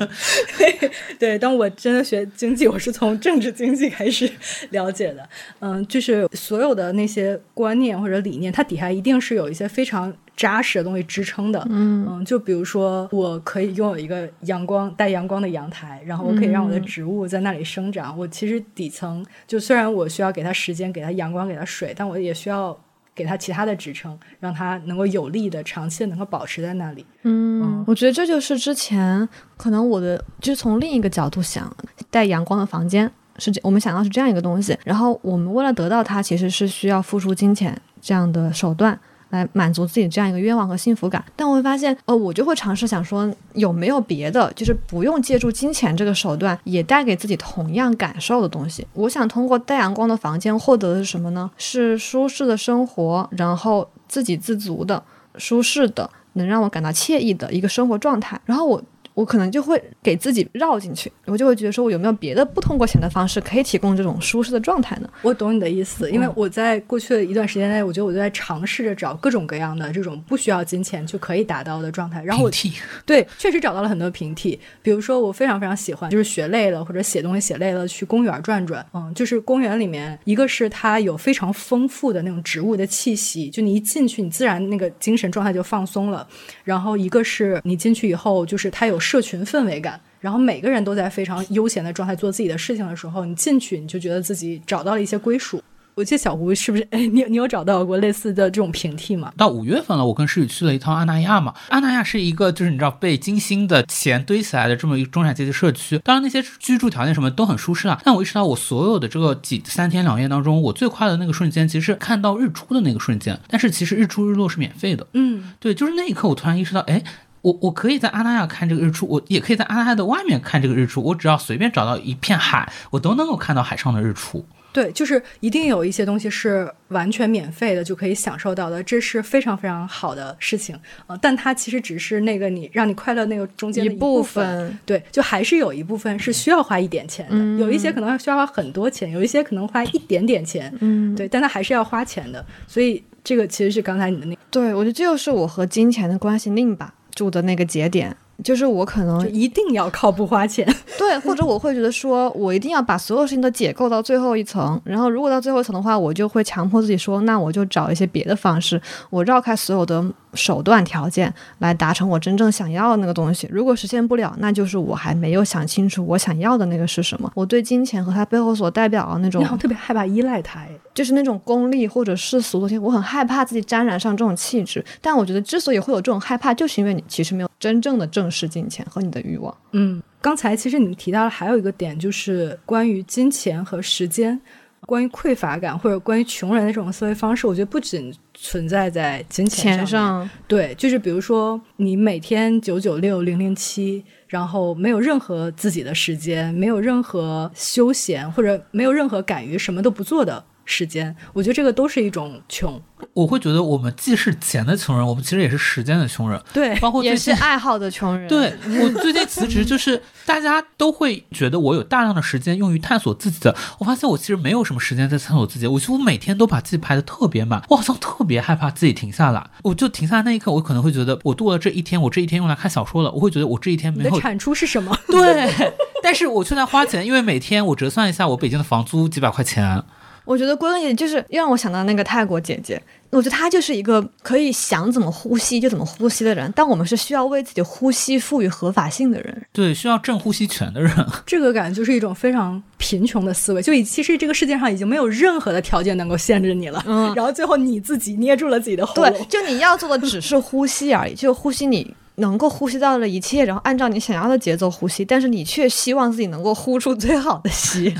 对，当我真的学经济，我是从政治经济开始了解的，嗯，就是所有的那些观念或者理念，它底下一定是有一些非常。扎实的东西支撑的，嗯嗯，就比如说，我可以拥有一个阳光带阳光的阳台，然后我可以让我的植物在那里生长。我其实底层就虽然我需要给它时间、给它阳光、给它水，但我也需要给他其他的支撑，让他能够有力的、长期的能够保持在那里。嗯，我觉得这就是之前可能我的，就是从另一个角度想，带阳光的房间是这，我们想到是这样一个东西，然后我们为了得到它，其实是需要付出金钱这样的手段。来满足自己这样一个愿望和幸福感，但我会发现，呃，我就会尝试想说，有没有别的，就是不用借助金钱这个手段，也带给自己同样感受的东西。我想通过带阳光的房间获得的是什么呢？是舒适的生活，然后自给自足的、舒适的，能让我感到惬意的一个生活状态。然后我。我可能就会给自己绕进去，我就会觉得说，我有没有别的不通过钱的方式可以提供这种舒适的状态呢？我懂你的意思，因为我在过去的一段时间内，我觉得我就在尝试着找各种各样的这种不需要金钱就可以达到的状态。然后我 对，确实找到了很多平替。比如说，我非常非常喜欢，就是学累了或者写东西写累了，去公园转转。嗯，就是公园里面，一个是它有非常丰富的那种植物的气息，就你一进去，你自然那个精神状态就放松了。然后一个是你进去以后，就是它有。社群氛围感，然后每个人都在非常悠闲的状态做自己的事情的时候，你进去你就觉得自己找到了一些归属。我记得小胡是不是？哎，你你有找到过类似的这种平替吗？到五月份了，我跟诗雨去了一趟阿那亚嘛。阿那亚是一个就是你知道被精心的钱堆起来的这么一个中产阶级社区。当然那些居住条件什么都很舒适啊。但我意识到我所有的这个几三天两夜当中，我最快的那个瞬间其实是看到日出的那个瞬间。但是其实日出日落是免费的。嗯，对，就是那一刻我突然意识到，哎。我我可以在阿那亚看这个日出，我也可以在阿那亚的外面看这个日出。我只要随便找到一片海，我都能够看到海上的日出。对，就是一定有一些东西是完全免费的就可以享受到的，这是非常非常好的事情呃，但它其实只是那个你让你快乐那个中间的一部分。对，就还是有一部分是需要花一点钱的，有一些可能需要花很多钱，有一些可能花一点点钱。嗯，对，但它还是要花钱的。所以这个其实是刚才你的那，对我觉得这就是我和金钱的关系令吧。住的那个节点，就是我可能一定要靠不花钱，对，或者我会觉得说，我一定要把所有事情都解构到最后一层，然后如果到最后一层的话，我就会强迫自己说，那我就找一些别的方式，我绕开所有的。手段条件来达成我真正想要的那个东西，如果实现不了，那就是我还没有想清楚我想要的那个是什么。我对金钱和它背后所代表的那种，你好特别害怕依赖它，就是那种功利或者世俗的东西，我很害怕自己沾染上这种气质。但我觉得之所以会有这种害怕，就是因为你其实没有真正的正视金钱和你的欲望。嗯，刚才其实你提到了还有一个点，就是关于金钱和时间。关于匮乏感或者关于穷人的这种思维方式，我觉得不仅存在在金钱上，对，就是比如说你每天九九六零零七，然后没有任何自己的时间，没有任何休闲，或者没有任何敢于什么都不做的时间，我觉得这个都是一种穷。我会觉得我们既是钱的穷人，我们其实也是时间的穷人。对，包括最也是爱好的穷人。对我最近辞职，就是大家都会觉得我有大量的时间用于探索自己的，我发现我其实没有什么时间在探索自己，我几乎每天都把自己排的特别满，我好像特别害怕自己停下来，我就停下来那一刻，我可能会觉得我度了这一天，我这一天用来看小说了，我会觉得我这一天没有你的产出是什么？对，但是我却在花钱，因为每天我折算一下，我北京的房租几百块钱。我觉得归根结底就是让我想到那个泰国姐姐，我觉得她就是一个可以想怎么呼吸就怎么呼吸的人，但我们是需要为自己呼吸赋予合法性的人。对，需要正呼吸权的人，这个感觉就是一种非常贫穷的思维，就已其实这个世界上已经没有任何的条件能够限制你了，嗯然后最后你自己捏住了自己的喉对，。就你要做的只是呼吸而已，就呼吸你能够呼吸到的一切，然后按照你想要的节奏呼吸，但是你却希望自己能够呼出最好的吸。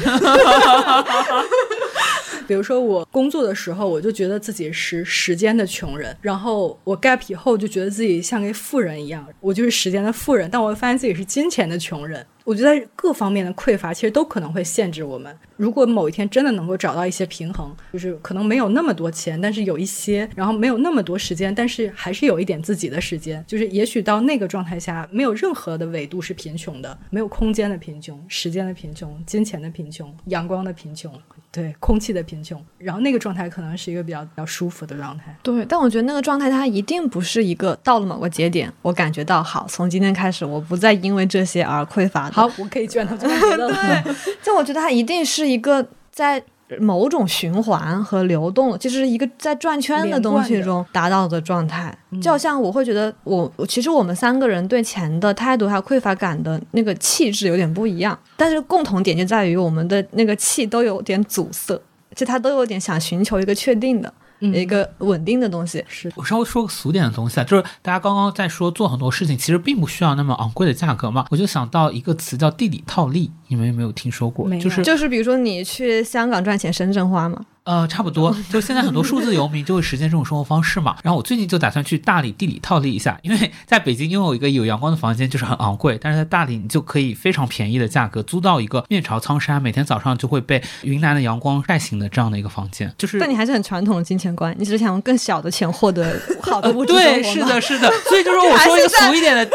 比如说我工作的时候，我就觉得自己是时间的穷人，然后我 gap 以后就觉得自己像个富人一样，我就是时间的富人，但我发现自己是金钱的穷人。我觉得各方面的匮乏其实都可能会限制我们。如果某一天真的能够找到一些平衡，就是可能没有那么多钱，但是有一些，然后没有那么多时间，但是还是有一点自己的时间，就是也许到那个状态下，没有任何的纬度是贫穷的，没有空间的贫穷、时间的贫穷、金钱的贫穷、阳光的贫穷，对，空气的贫穷，然后那个状态可能是一个比较比较舒服的状态。对，但我觉得那个状态它一定不是一个到了某个节点，我感觉到好，从今天开始我不再因为这些而匮乏。好，我可以卷到这么觉得了。对，就我觉得它一定是一个在某种循环和流动，就是一个在转圈的东西中达到的状态。就好像我会觉得我，我其实我们三个人对钱的态度还有匮乏感的那个气质有点不一样，但是共同点就在于我们的那个气都有点阻塞，就他都有点想寻求一个确定的。一个稳定的东西，是。我稍微说个俗点的东西啊，就是大家刚刚在说做很多事情其实并不需要那么昂贵的价格嘛，我就想到一个词叫地理套利，你们有没有听说过？就是就是比如说你去香港赚钱，深圳花嘛，呃，差不多，就现在很多数字游民就会实现这种生活方式嘛。然后我最近就打算去大理地理套利一下，因为 在北京拥有一个有阳光的房间就是很昂贵，但是在大理你就可以非常便宜的价格租到一个面朝苍山，每天早上就会被云南的阳光晒醒的这样的一个房间，就是但你还是很传统的金钱观，你只是想用更小的钱获得 好的物质生活对，是的，是的，所以就是我说一个俗一点的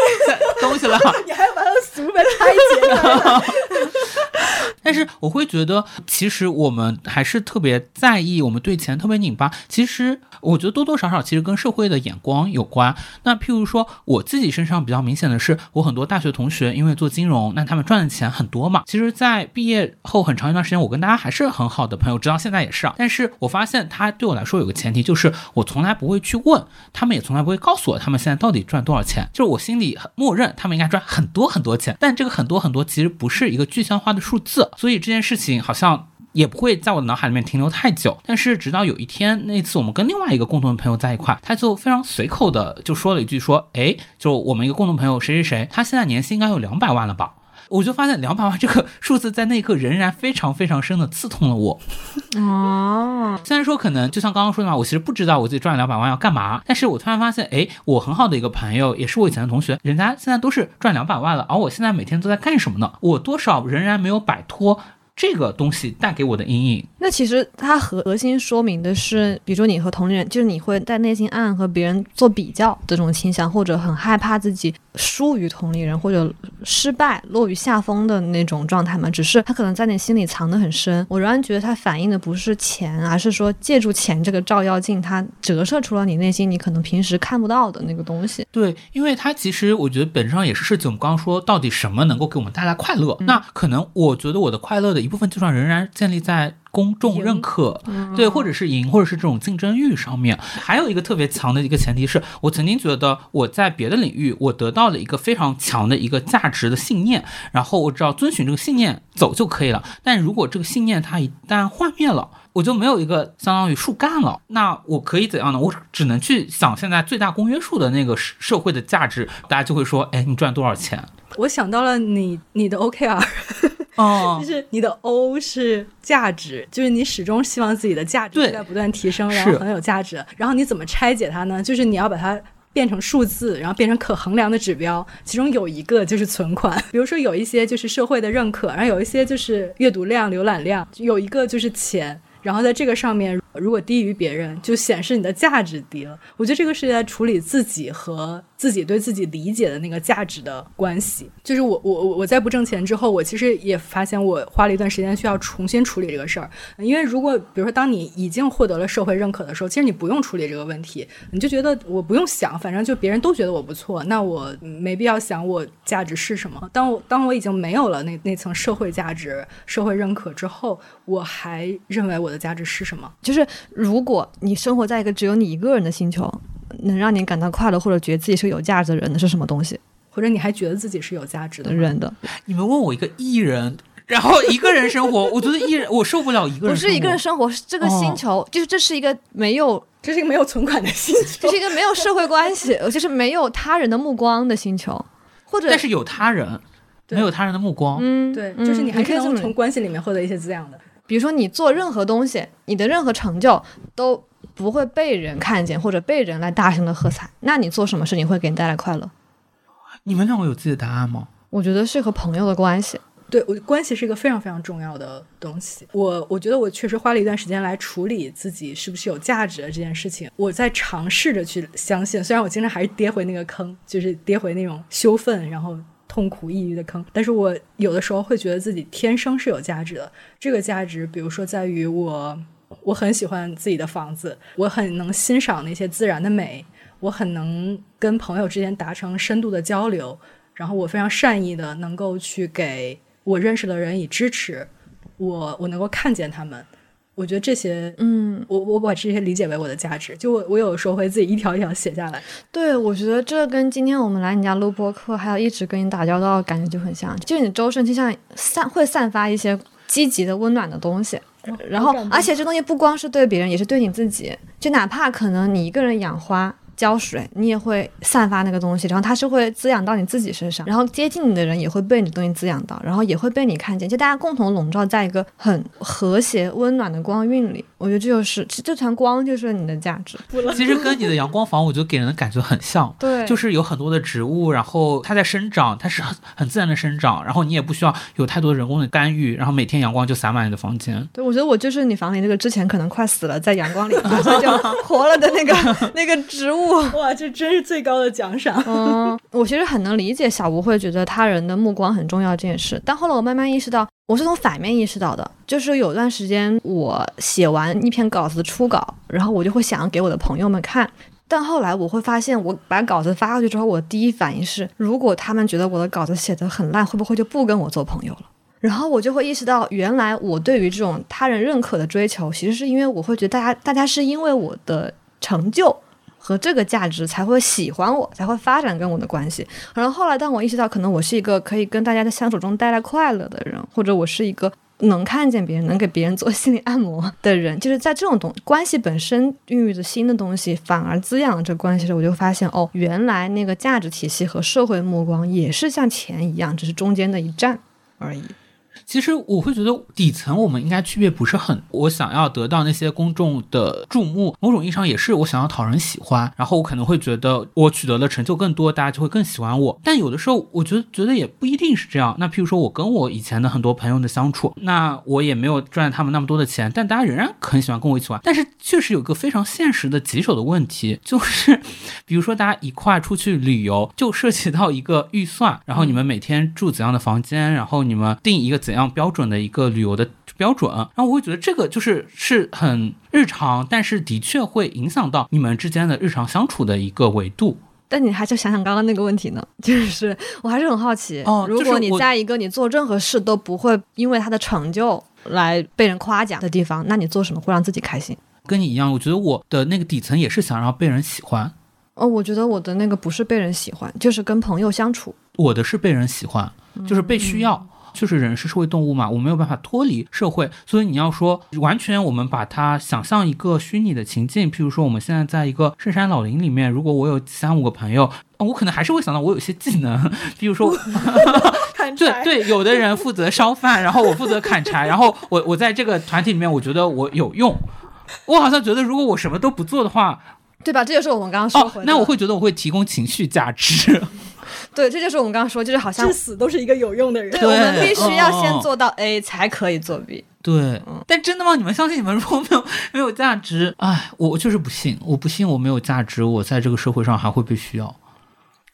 东西了。你还要把俗的拆解了。但是我会觉得，其实我们还是特别在意，我们对钱特别拧巴。其实我觉得多多少少其实跟社会的眼光有关。那譬如说，我自己身上比较明显的是，我很多大学同学因为做金融，那他们赚的钱很多嘛。其实，在毕业后很长一段时间，我跟大家还是很好的朋友，直到现在也是啊。但是我发现他对我来说有个前提，就是我从来不会去问，他们也从来不会告诉我他们现在到底赚多少钱。就是我心里很默认他们应该赚很多很多钱，但这个很多很多其实不是一个具象化的数字，所以这件事情好像。也不会在我的脑海里面停留太久，但是直到有一天，那次我们跟另外一个共同的朋友在一块，他就非常随口的就说了一句说，哎，就我们一个共同朋友谁谁谁，他现在年薪应该有两百万了吧？我就发现两百万这个数字在那一刻仍然非常非常深的刺痛了我。哦，虽然说可能就像刚刚说的嘛，我其实不知道我自己赚了两百万要干嘛，但是我突然发现，哎，我很好的一个朋友，也是我以前的同学，人家现在都是赚两百万了，而我现在每天都在干什么呢？我多少仍然没有摆脱这个东西带给我的阴影。那其实它核核心说明的是，比如说你和同龄人，就是你会在内心暗暗和别人做比较的这种倾向，或者很害怕自己输于同龄人，或者失败落于下风的那种状态嘛。只是他可能在你心里藏得很深。我仍然觉得他反映的不是钱，而是说借助钱这个照妖镜，它折射出了你内心你可能平时看不到的那个东西。对，因为它其实我觉得本质上也是涉及我们刚刚说到底什么能够给我们带来快乐。那可能我觉得我的快乐的一部分就算仍然建立在公众认可，对，或者是赢，或者是这种竞争欲上面。还有一个特别强的一个前提是，我曾经觉得我在别的领域我得到了一个非常强的一个价值的信念，然后我只要遵循这个信念走就可以了。但如果这个信念它一旦幻灭了，我就没有一个相当于树干了，那我可以怎样呢？我只能去想现在最大公约数的那个社社会的价值，大家就会说，哎，你赚多少钱？我想到了你你的 OKR，哦 就，是你的 O 是价值，就是你始终希望自己的价值在不断提升，然后很有价值。然后你怎么拆解它呢？就是你要把它。变成数字，然后变成可衡量的指标，其中有一个就是存款。比如说有一些就是社会的认可，然后有一些就是阅读量、浏览量，有一个就是钱。然后在这个上面，如果低于别人，就显示你的价值低了。我觉得这个是在处理自己和自己对自己理解的那个价值的关系。就是我我我我在不挣钱之后，我其实也发现我花了一段时间需要重新处理这个事儿。因为如果比如说当你已经获得了社会认可的时候，其实你不用处理这个问题，你就觉得我不用想，反正就别人都觉得我不错，那我没必要想我价值是什么。当我当我已经没有了那那层社会价值、社会认可之后，我还认为我的价值是什么？就是如果你生活在一个只有你一个人的星球，能让你感到快乐或者觉得自己是有价值的人的是什么东西？或者你还觉得自己是有价值的人的你们问我一个艺人，然后一个人生活，我觉得艺人我受不了一个人，不是一个人。生活，是这个星球，就是这是一个没有，这是一个没有存款的星球这。是一个没有社会关系，就是没有他人的目光的星球，或者但是有他人，没有他人的目光。嗯，对，嗯就是你还可以从关系里面获得一些滋养的。比如说你做任何东西，你的任何成就都不会被人看见或者被人来大声的喝彩，那你做什么事情会给你带来快乐？你们两个有自己的答案吗？我觉得是和朋友的关系。对我关系是一个非常非常重要的东西。我我觉得我确实花了一段时间来处理自己是不是有价值的这件事情。我在尝试着去相信，虽然我经常还是跌回那个坑，就是跌回那种羞愤，然后痛苦、抑郁的坑。但是我有的时候会觉得自己天生是有价值的。这个价值，比如说在于我，我很喜欢自己的房子，我很能欣赏那些自然的美，我很能跟朋友之间达成深度的交流，然后我非常善意的能够去给我认识的人以支持，我我能够看见他们。我觉得这些，嗯，我我把这些理解为我的价值。就我我有时候会自己一条一条写下来。对，我觉得这跟今天我们来你家录播课，还有一直跟你打交道的感觉就很像，就是你周身就像散会散发一些积极的、温暖的东西。然后而且这东西不光是对别人，也是对你自己。就哪怕可能你一个人养花、浇水，你也会散发那个东西，然后它是会滋养到你自己身上，然后接近你的人也会被你的东西滋养到，然后也会被你看见，就大家共同笼罩在一个很和谐、温暖的光晕里。我觉得这就是这这团光就是你的价值。其实跟你的阳光房，我觉得给人的感觉很像。对，就是有很多的植物，然后它在生长，它是很很自然的生长，然后你也不需要有太多人工的干预，然后每天阳光就洒满你的房间。对，我觉得我就是你房里那个之前可能快死了，在阳光里马上就活了的那个 那个植物。哇，这真是最高的奖赏。嗯，我其实很能理解小吴会觉得他人的目光很重要这件事，但后来我慢慢意识到，我是从反面意识到的，就是有段时间我写完一篇稿子初稿，然后我就会想要给我的朋友们看。但后来我会发现，我把稿子发过去之后，我第一反应是，如果他们觉得我的稿子写得很烂，会不会就不跟我做朋友了？然后我就会意识到，原来我对于这种他人认可的追求，其实是因为我会觉得大家大家是因为我的成就和这个价值才会喜欢我，才会发展跟我的关系。然后后来，当我意识到可能我是一个可以跟大家在相处中带来快乐的人，或者我是一个能看见别人、能给别人做 心理按摩的人，就是在这种东关系本身孕育着新的东西，反而滋养了这关系的时候，我就发现哦，原来那个价值体系和社会目光也是像钱一样，只是中间的一站而已。其实我会觉得底层我们应该区别不是很，我想要得到那些公众的注目，某种意义上也是我想要讨人喜欢，然后我可能会觉得我取得的成就更多，大家就会更喜欢我。但有的时候我觉得觉得也不一定是这样。那譬如说我跟我以前的很多朋友的相处，那我也没有赚他们那么多的钱，但大家仍然很喜欢跟我一起玩。但是确实有个非常现实的棘手的问题，就是比如说大家一块出去旅游，就涉及到一个预算，然后你们每天住怎样的房间，然后你们定一个怎样标准的一个旅游的标准，然后我会觉得这个就是是很日常，但是的确会影响到你们之间的日常相处的一个维度。但你还是想想刚刚那个问题呢，就是我还是很好奇，哦如果你在一个你做任何事都不会因为他的成就来被人夸奖的地方，那你做什么会让自己开心？跟你一样，我觉得我的那个底层也是想让被人喜欢，哦，我觉得我的那个不是被人喜欢，就是跟朋友相处。我的是被人喜欢，就是被需要。就是人是社会动物嘛，我没有办法脱离社会，所以你要说完全我们把它想象一个虚拟的情境，譬如说我们现在在一个深山老林里面，如果我有三五个朋友，呃我可能还是会想到我有一些技能，比如说 砍柴。对对，有的人负责烧饭，然后我负责砍柴，然后我我在这个团体里面，我觉得我有用。我好像觉得，如果我什么都不做的话，对吧？这就是我们刚刚说回，的。哦那我会觉得我会提供情绪价值。对，这就是我们刚刚说，就是好像至死都是一个有用的人。对，我们必须要先哦做到 A 才可以做 B。对，但真的吗？你们相信你们如果没有没有价值，哎，我我就是不信，我不信我没有价值，我在这个社会上还会被需要。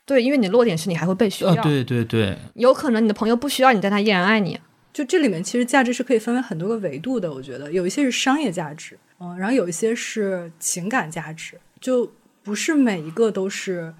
对，因为你落点是你还会被需要，呃，对对对，有可能你的朋友不需要你，但他依然爱你。就这里面其实价值是可以分为很多个维度的，我觉得有一些是商业价值，嗯，然后有一些是情感价值，就不是每一个都是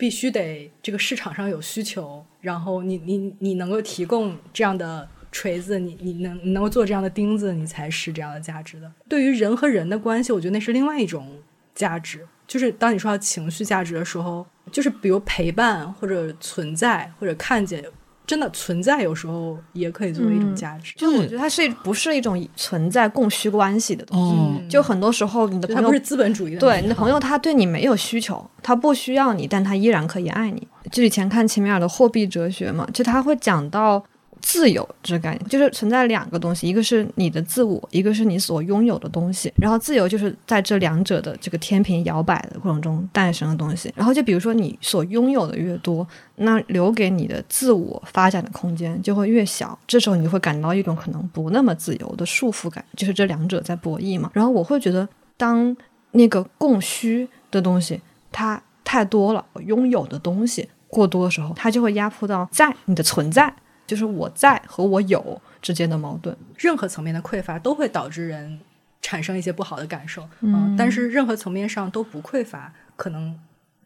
必须得这个市场上有需求，然后你你你能够提供这样的锤子，你你能你能够做这样的钉子，你才是这样的价值的。对于人和人的关系，我觉得那是另外一种价值。就是当你说到情绪价值的时候，就是比如陪伴或者存在或者看见，真的存在有时候也可以作为一种价值。就我觉得它是不是一种存在供需关系的东西？哦，就很多时候你的朋友不是资本主义的，对你的朋友，他对你没有需求，他不需要你，但他依然可以爱你。就以前看齐米尔的货币哲学嘛，就他会讲到自由这个概念，就是存在两个东西，一个是你的自我，一个是你所拥有的东西。然后自由就是在这两者的这个天平摇摆的过程中诞生的东西。然后就比如说你所拥有的越多，那留给你的自我发展的空间就会越小，这时候你会感到一种可能不那么自由的束缚感，就是这两者在博弈嘛。然后我会觉得，当那个供需的东西它太多了，拥有的东西过多的时候，它就会压迫到在你的存在，就是我在和我有之间的矛盾。任何层面的匮乏都会导致人产生一些不好的感受，嗯，但是任何层面上都不匮乏，可能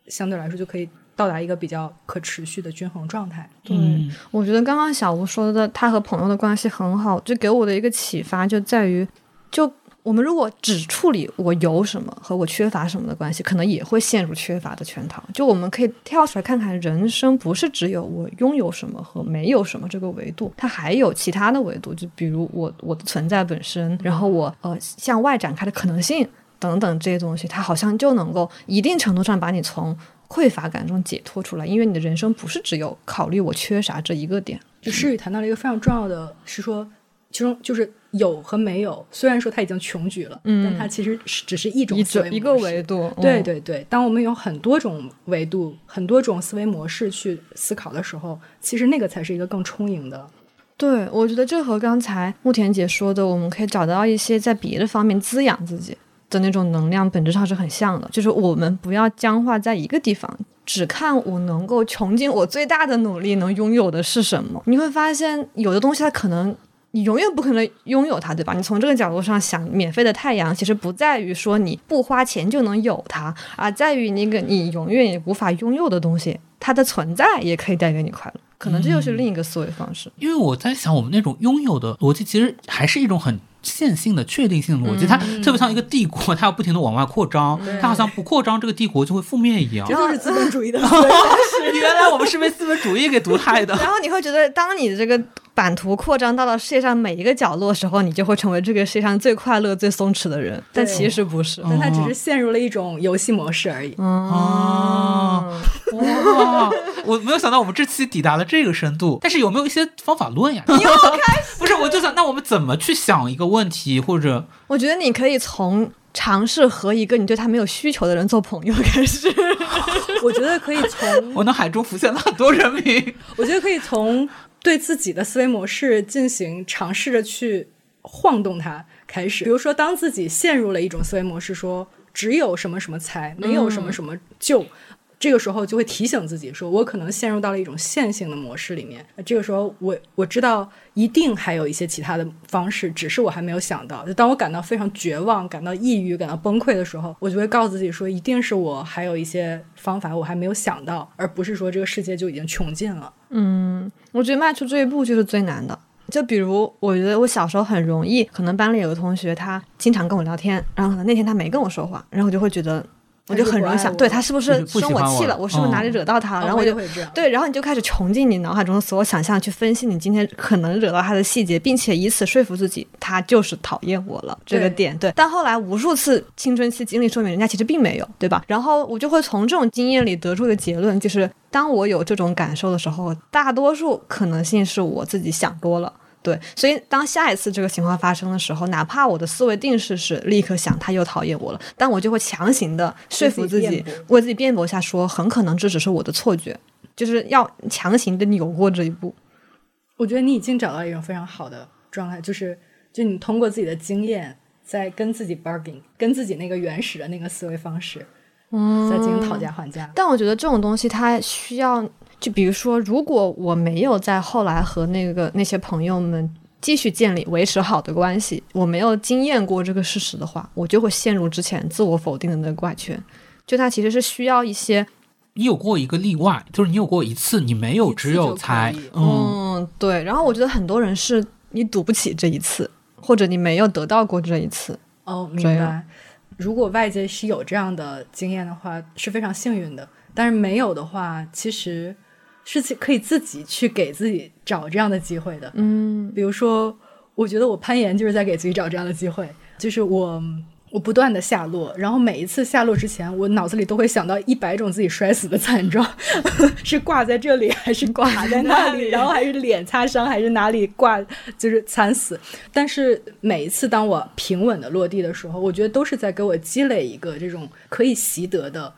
相对来说就可以到达一个比较可持续的均衡状态。嗯，我觉得刚刚小吴说的，他和朋友的关系很好，就给我的一个启发就在于，就我们如果只处理我有什么和我缺乏什么的关系，可能也会陷入缺乏的圈套。就我们可以跳出来看看，人生不是只有我拥有什么和没有什么这个维度，它还有其他的维度，就比如我我的存在本身，然后我呃向外展开的可能性等等这些东西，它好像就能够一定程度上把你从匮乏感中解脱出来，因为你的人生不是只有考虑我缺啥这一个点。就诗雨谈到了一个非常重要的，是说其中就是有和没有，虽然说他已经穷举了，嗯但它其实是只是一种一思维个一个维度，嗯，对对对，当我们有很多种维度、很多种思维模式去思考的时候，其实那个才是一个更充盈的。对，我觉得这和刚才慕田姐说的，我们可以找到一些在别的方面滋养自己的那种能量，本质上是很像的。就是我们不要僵化在一个地方，只看我能够穷尽我最大的努力能拥有的是什么。你会发现，有的东西它可能。你永远不可能拥有它，对吧？你从这个角度上想，免费的太阳其实不在于说你不花钱就能有它，而在于那个你永远也无法拥有的东西，它的存在也可以带给你快乐。可能这就是另一个思维方式。因为我在想，我们那种拥有的逻辑，其实还是一种很线性的、确定性的逻辑。它特别像一个帝国，它要不停的往外扩张，它好像不扩张，这个帝国就会覆灭一样这。就是资本主义的。原来我们是被资本主义给毒害的。然后你会觉得，当你的这个版图扩张到了世界上每一个角落的时候，你就会成为这个世界上最快乐、最松弛的人。但其实不是。但它只是陷入了一种游戏模式而已。哦，哇！我没有想到我们这期抵达了这个深度，但是有没有一些方法论呀？你又开始？不是，我就想，那我们怎么去想一个问题，或者我觉得你可以从尝试和一个你对他没有需求的人做朋友开始。我觉得可以从，我脑海中浮现了很多人名。我觉得可以从对自己的思维模式进行尝试着去晃动它开始。比如说，当自己陷入了一种思维模式，说只有什么什么才，没有什么什么就。这个时候就会提醒自己说，我可能陷入到了一种线性的模式里面。这个时候我，我知道一定还有一些其他的方式，只是我还没有想到。就当我感到非常绝望、感到抑郁、感到崩溃的时候，我就会告诉自己说，一定是我还有一些方法我还没有想到，而不是说这个世界就已经穷尽了。嗯，我觉得迈出这一步就是最难的。就比如，我觉得我小时候很容易，可能班里有个同学，他经常跟我聊天，然后可能那天他没跟我说话，然后我就会觉得，我就很容易想，对他是不是生我气了？我是不是哪里嗯惹到他了？然后我我就会这样。对，然后你就开始穷尽你脑海中的所有想象，去分析你今天可能惹到他的细节，并且以此说服自己，他就是讨厌我了这个点。对，但后来无数次青春期经历说明，人家其实并没有，对吧？然后我就会从这种经验里得出一个结论，就是当我有这种感受的时候，大多数可能性是我自己想多了。对，所以当下一次这个情况发生的时候，哪怕我的思维定式是立刻想他又讨厌我了，但我就会强行的说服自己，为自己辩驳一下，说很可能这只是我的错觉，就是要强行的扭过这一步。我觉得你已经找到一种非常好的状态，就是就你通过自己的经验，在跟自己 bargain，跟自己那个原始的那个思维方式，嗯，在进行讨价还价。但我觉得这种东西它需要。就比如说，如果我没有在后来和那个那些朋友们继续建立、维持好的关系，我没有经验过这个事实的话，我就会陷入之前自我否定的那个怪圈。就它其实是需要一些，你有过一个例外，就是你有过一次，你没有，只有才，嗯，对。然后我觉得很多人是你赌不起这一次，或者你没有得到过这一次。哦，明白。如果外界是有这样的经验的话，是非常幸运的。但是没有的话，其实。是可以自己去给自己找这样的机会的，嗯，比如说，我觉得我攀岩就是在给自己找这样的机会，就是我我不断的下落，然后每一次下落之前，我脑子里都会想到一百种自己摔死的惨状，是挂在这里，还是 挂在那里，然后还是脸擦伤，还是哪里挂，就是惨死。但是每一次当我平稳的落地的时候，我觉得都是在给我积累一个这种可以习得的。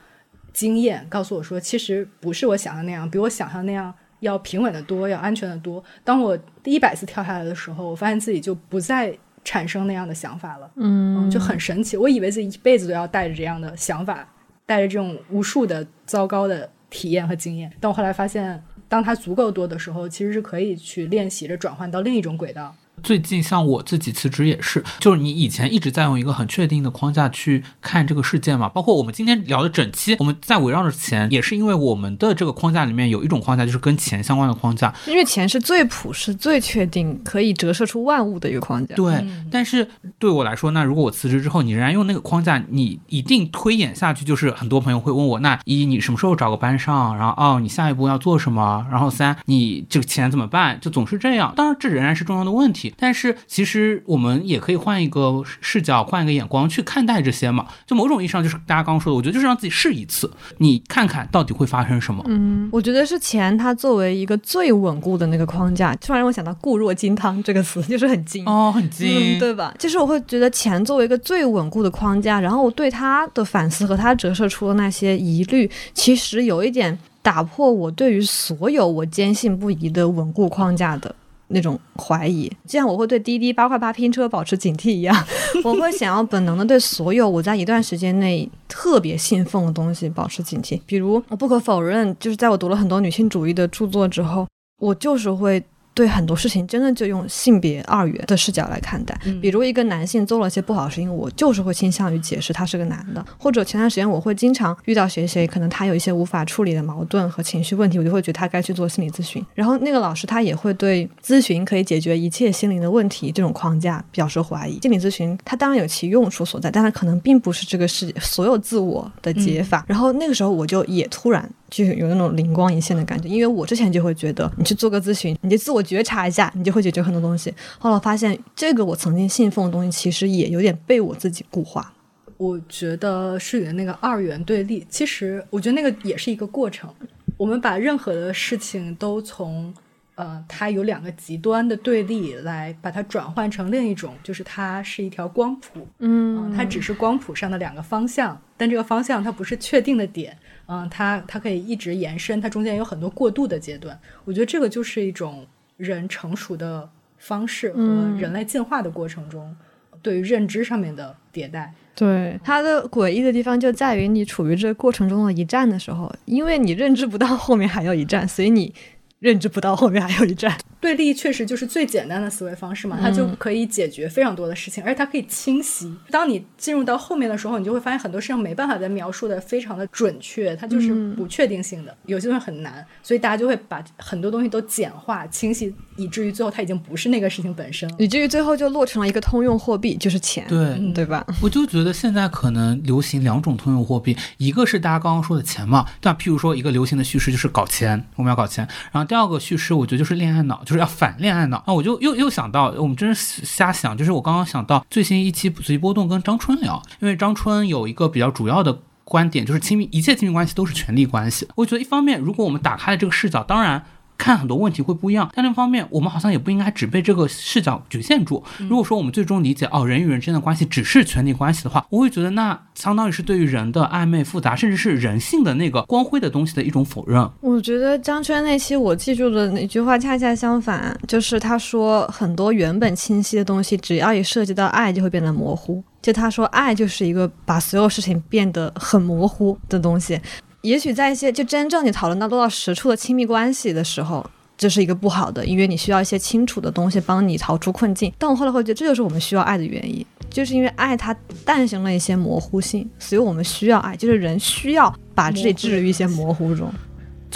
经验告诉我说，其实不是我想象那样，比我想象那样要平稳的多，要安全的多。当我第一百次跳下来的时候，我发现自己就不再产生那样的想法了，嗯，就很神奇。我以为自己一辈子都要带着这样的想法，带着这种无数的糟糕的体验和经验。但我后来发现，当它足够多的时候，其实是可以去练习着转换到另一种轨道。最近像我自己辞职也是，就是你以前一直在用一个很确定的框架去看这个事件嘛，包括我们今天聊的整期，我们在围绕着钱，也是因为我们的这个框架里面有一种框架，就是跟钱相关的框架，因为钱是最朴实、最确定，可以折射出万物的一个框架。对，但是对我来说，那如果我辞职之后，你仍然用那个框架，你一定推演下去，就是很多朋友会问我，那一你什么时候找个班上？然后哦，你下一步要做什么？然后三你这个钱怎么办？就总是这样。当然，这仍然是重要的问题。但是其实我们也可以换一个视角，换一个眼光去看待这些嘛。就某种意义上，就是大家刚刚说的，我觉得就是让自己试一次，你看看到底会发生什么。嗯，我觉得是钱，它作为一个最稳固的那个框架，突然让我想到“固若金汤”这个词，就是很金哦，很金，对吧？就是我会觉得钱作为一个最稳固的框架，然后我对它的反思和它折射出的那些疑虑，其实有一点打破我对于所有我坚信不疑的稳固框架的。那种怀疑，就像我会对滴滴八块八拼车保持警惕一样，我会想要本能的对所有我在一段时间内特别信奉的东西保持警惕。比如，我不可否认，就是在我读了很多女性主义的著作之后，我就是会。对很多事情，真的就用性别二元的视角来看待。比如一个男性做了些不好的事情，我就是会倾向于解释他是个男的。或者前段时间我会经常遇到谁谁，可能他有一些无法处理的矛盾和情绪问题，我就会觉得他该去做心理咨询。然后那个老师他也会对咨询可以解决一切心灵的问题这种框架表示怀疑。心理咨询它当然有其用处所在，但它可能并不是这个世界所有自我的解法。然后那个时候我就也突然。就有那种灵光一现的感觉，因为我之前就会觉得，你去做个咨询，你就自我觉察一下，你就会解决很多东西。后来发现，这个我曾经信奉的东西，其实也有点被我自己固化。我觉得是的那个二元对立，其实我觉得那个也是一个过程。我们把任何的事情都从。呃，它有两个极端的对立，来把它转换成另一种，就是它是一条光谱，嗯，它只是光谱上的两个方向，但这个方向它不是确定的点，嗯，它它可以一直延伸，它中间有很多过渡的阶段。我觉得这个就是一种人成熟的方式和人类进化的过程中对于认知上面的迭代。对它的诡异的地方就在于你处于这个过程中的一站的时候，因为你认知不到后面还有一站，所以你。认知不到后面还有一站。对立确实就是最简单的思维方式嘛，它就可以解决非常多的事情，而且它可以清晰。当你进入到后面的时候，你就会发现很多事情没办法再描述的非常的准确，它就是不确定性的，有些东西很难，所以大家就会把很多东西都简化、清晰，以至于最后它已经不是那个事情本身，以至于最后就落成了一个通用货币，就是钱，对对吧？我就觉得现在可能流行两种通用货币，一个是大家刚刚说的钱嘛，对吧？譬如说一个流行的叙事就是搞钱，我们要搞钱，然后第二个叙事我觉得就是恋爱脑，就是要反恋爱脑。那，我就又又想到，我们真是瞎想，就是我刚刚想到最新一期随波动跟张春聊，因为张春有一个比较主要的观点，就是亲密一切亲密关系都是权力关系。我觉得一方面，如果我们打开了这个视角，当然。看很多问题会不一样，但另一方面，我们好像也不应该只被这个视角局限住。如果说我们最终理解哦，人与人之间的关系只是权力关系的话，我会觉得那相当于是对于人的暧昧、复杂，甚至是人性的那个光辉的东西的一种否认。我觉得张圈那期我记住的那句话恰恰相反，就是他说很多原本清晰的东西，只要一涉及到爱，就会变得模糊。就他说，爱就是一个把所有事情变得很模糊的东西。也许在一些就真正你讨论到落到实处的亲密关系的时候，这是一个不好的，因为你需要一些清楚的东西帮你逃出困境。但我后来会觉得，这就是我们需要爱的原因，就是因为爱它诞生了一些模糊性，所以我们需要爱，就是人需要把自己置于一些模糊中。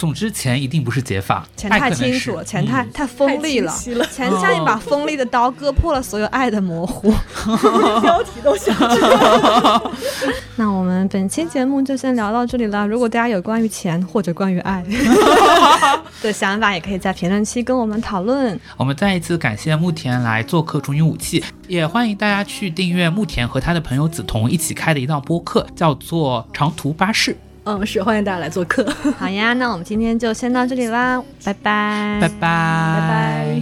总之，钱一定不是解法。钱太清楚了，钱太太锋利了，钱像一把锋利的刀，割破了所有爱的模糊。标题都想出 那我们本期节目就先聊到这里了。如果大家有关于钱或者关于爱 的想法，也可以在评论区跟我们讨论。我们再一次感谢慕田来做客《处女武器》，也欢迎大家去订阅慕田和他的朋友梓潼一起开的一档播客，叫做《长途巴士》。嗯，是欢迎大家来做客。好呀，那我们今天就先到这里啦，拜拜，拜拜，拜拜。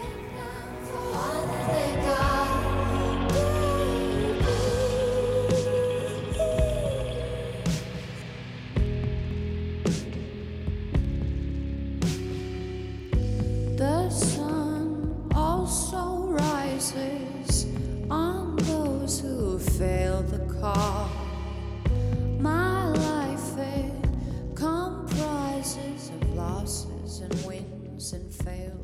Fail the call. My life it comprises of losses and wins and falls.